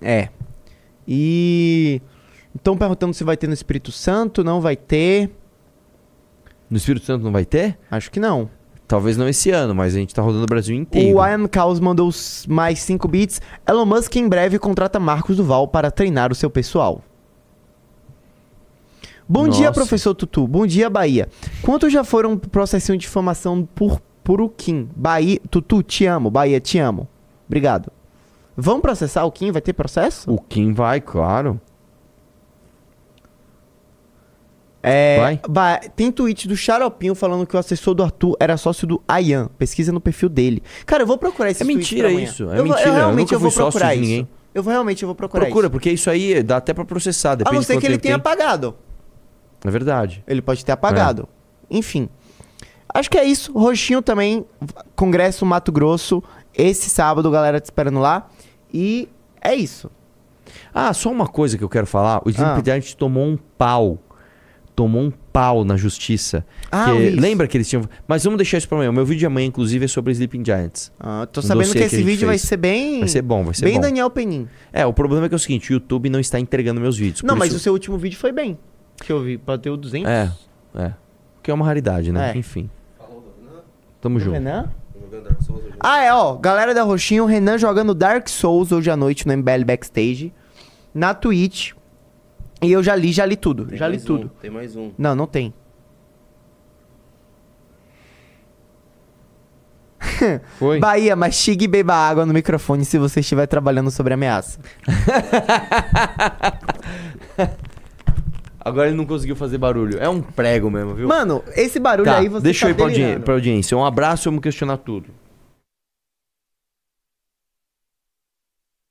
É. E... Estão perguntando se vai ter no Espírito Santo, não vai ter. No Espírito Santo não vai ter? Acho que não. Talvez não esse ano, mas a gente tá rodando o Brasil inteiro. O Ian Caos mandou mais 5 bits. Elon Musk em breve contrata Marcos Duval para treinar o seu pessoal. Bom dia, Nossa. professor Tutu. Bom dia, Bahia. Quantos já foram pro processinho de difamação por, por o Kim? Bahia, Tutu, te amo. Bahia, te amo. Obrigado. Vão processar o Kim? Vai ter processo? O Kim vai, claro. É, Vai? ba- tem tweet do Xaropinho falando que o assessor do Arthur era sócio do Ayan. Pesquisa no perfil dele. Cara, eu vou procurar esse É mentira isso, é eu, mentira, eu Eu realmente nunca eu vou procurar isso. ninguém. Eu vou realmente eu vou procurar Procura, isso. porque isso aí dá até pra processar. A Depende não de ser que ele tenha tem. apagado. É verdade. Ele pode ter apagado. Enfim. Acho que é isso. Roxinho também, Congresso Mato Grosso, esse sábado, galera te esperando lá. E é isso. Ah, só uma coisa que eu quero falar. O Sleep Ah. Tomou um pau. Tomou um pau na justiça. Ah, Que- lembra que eles tinham. Mas vamos deixar isso pra amanhã. O meu vídeo de amanhã, inclusive, é sobre Sleeping Giants. Ah, tô Um sabendo que esse gente vídeo vai fez. ser bem. Vai ser bom, vai ser bem bom. Daniel Penin. É, o problema é que é o seguinte: o YouTube não está entregando meus vídeos. Não, mas isso- o seu último vídeo foi bem. Que eu vi, bateu 200. É, é. Que é uma raridade, né? É. Enfim. Tamo Do junto. Renan? Ah, é, ó. Galera da Roxinho, Renan jogando Dark Souls hoje à noite no MBL Backstage. Na Twitch. E eu já li, já li tudo. Tem já li mais um, tudo. tem mais um. Não, não tem. Foi? <laughs> Bahia, mastigue e beba água no microfone se você estiver trabalhando sobre ameaça. <laughs> Agora ele não conseguiu fazer barulho. É um prego mesmo, viu? Mano, esse barulho Tá, aí você deixa tá eu ir pra, audi delirando. pra audiência. Um abraço e vamos questionar tudo.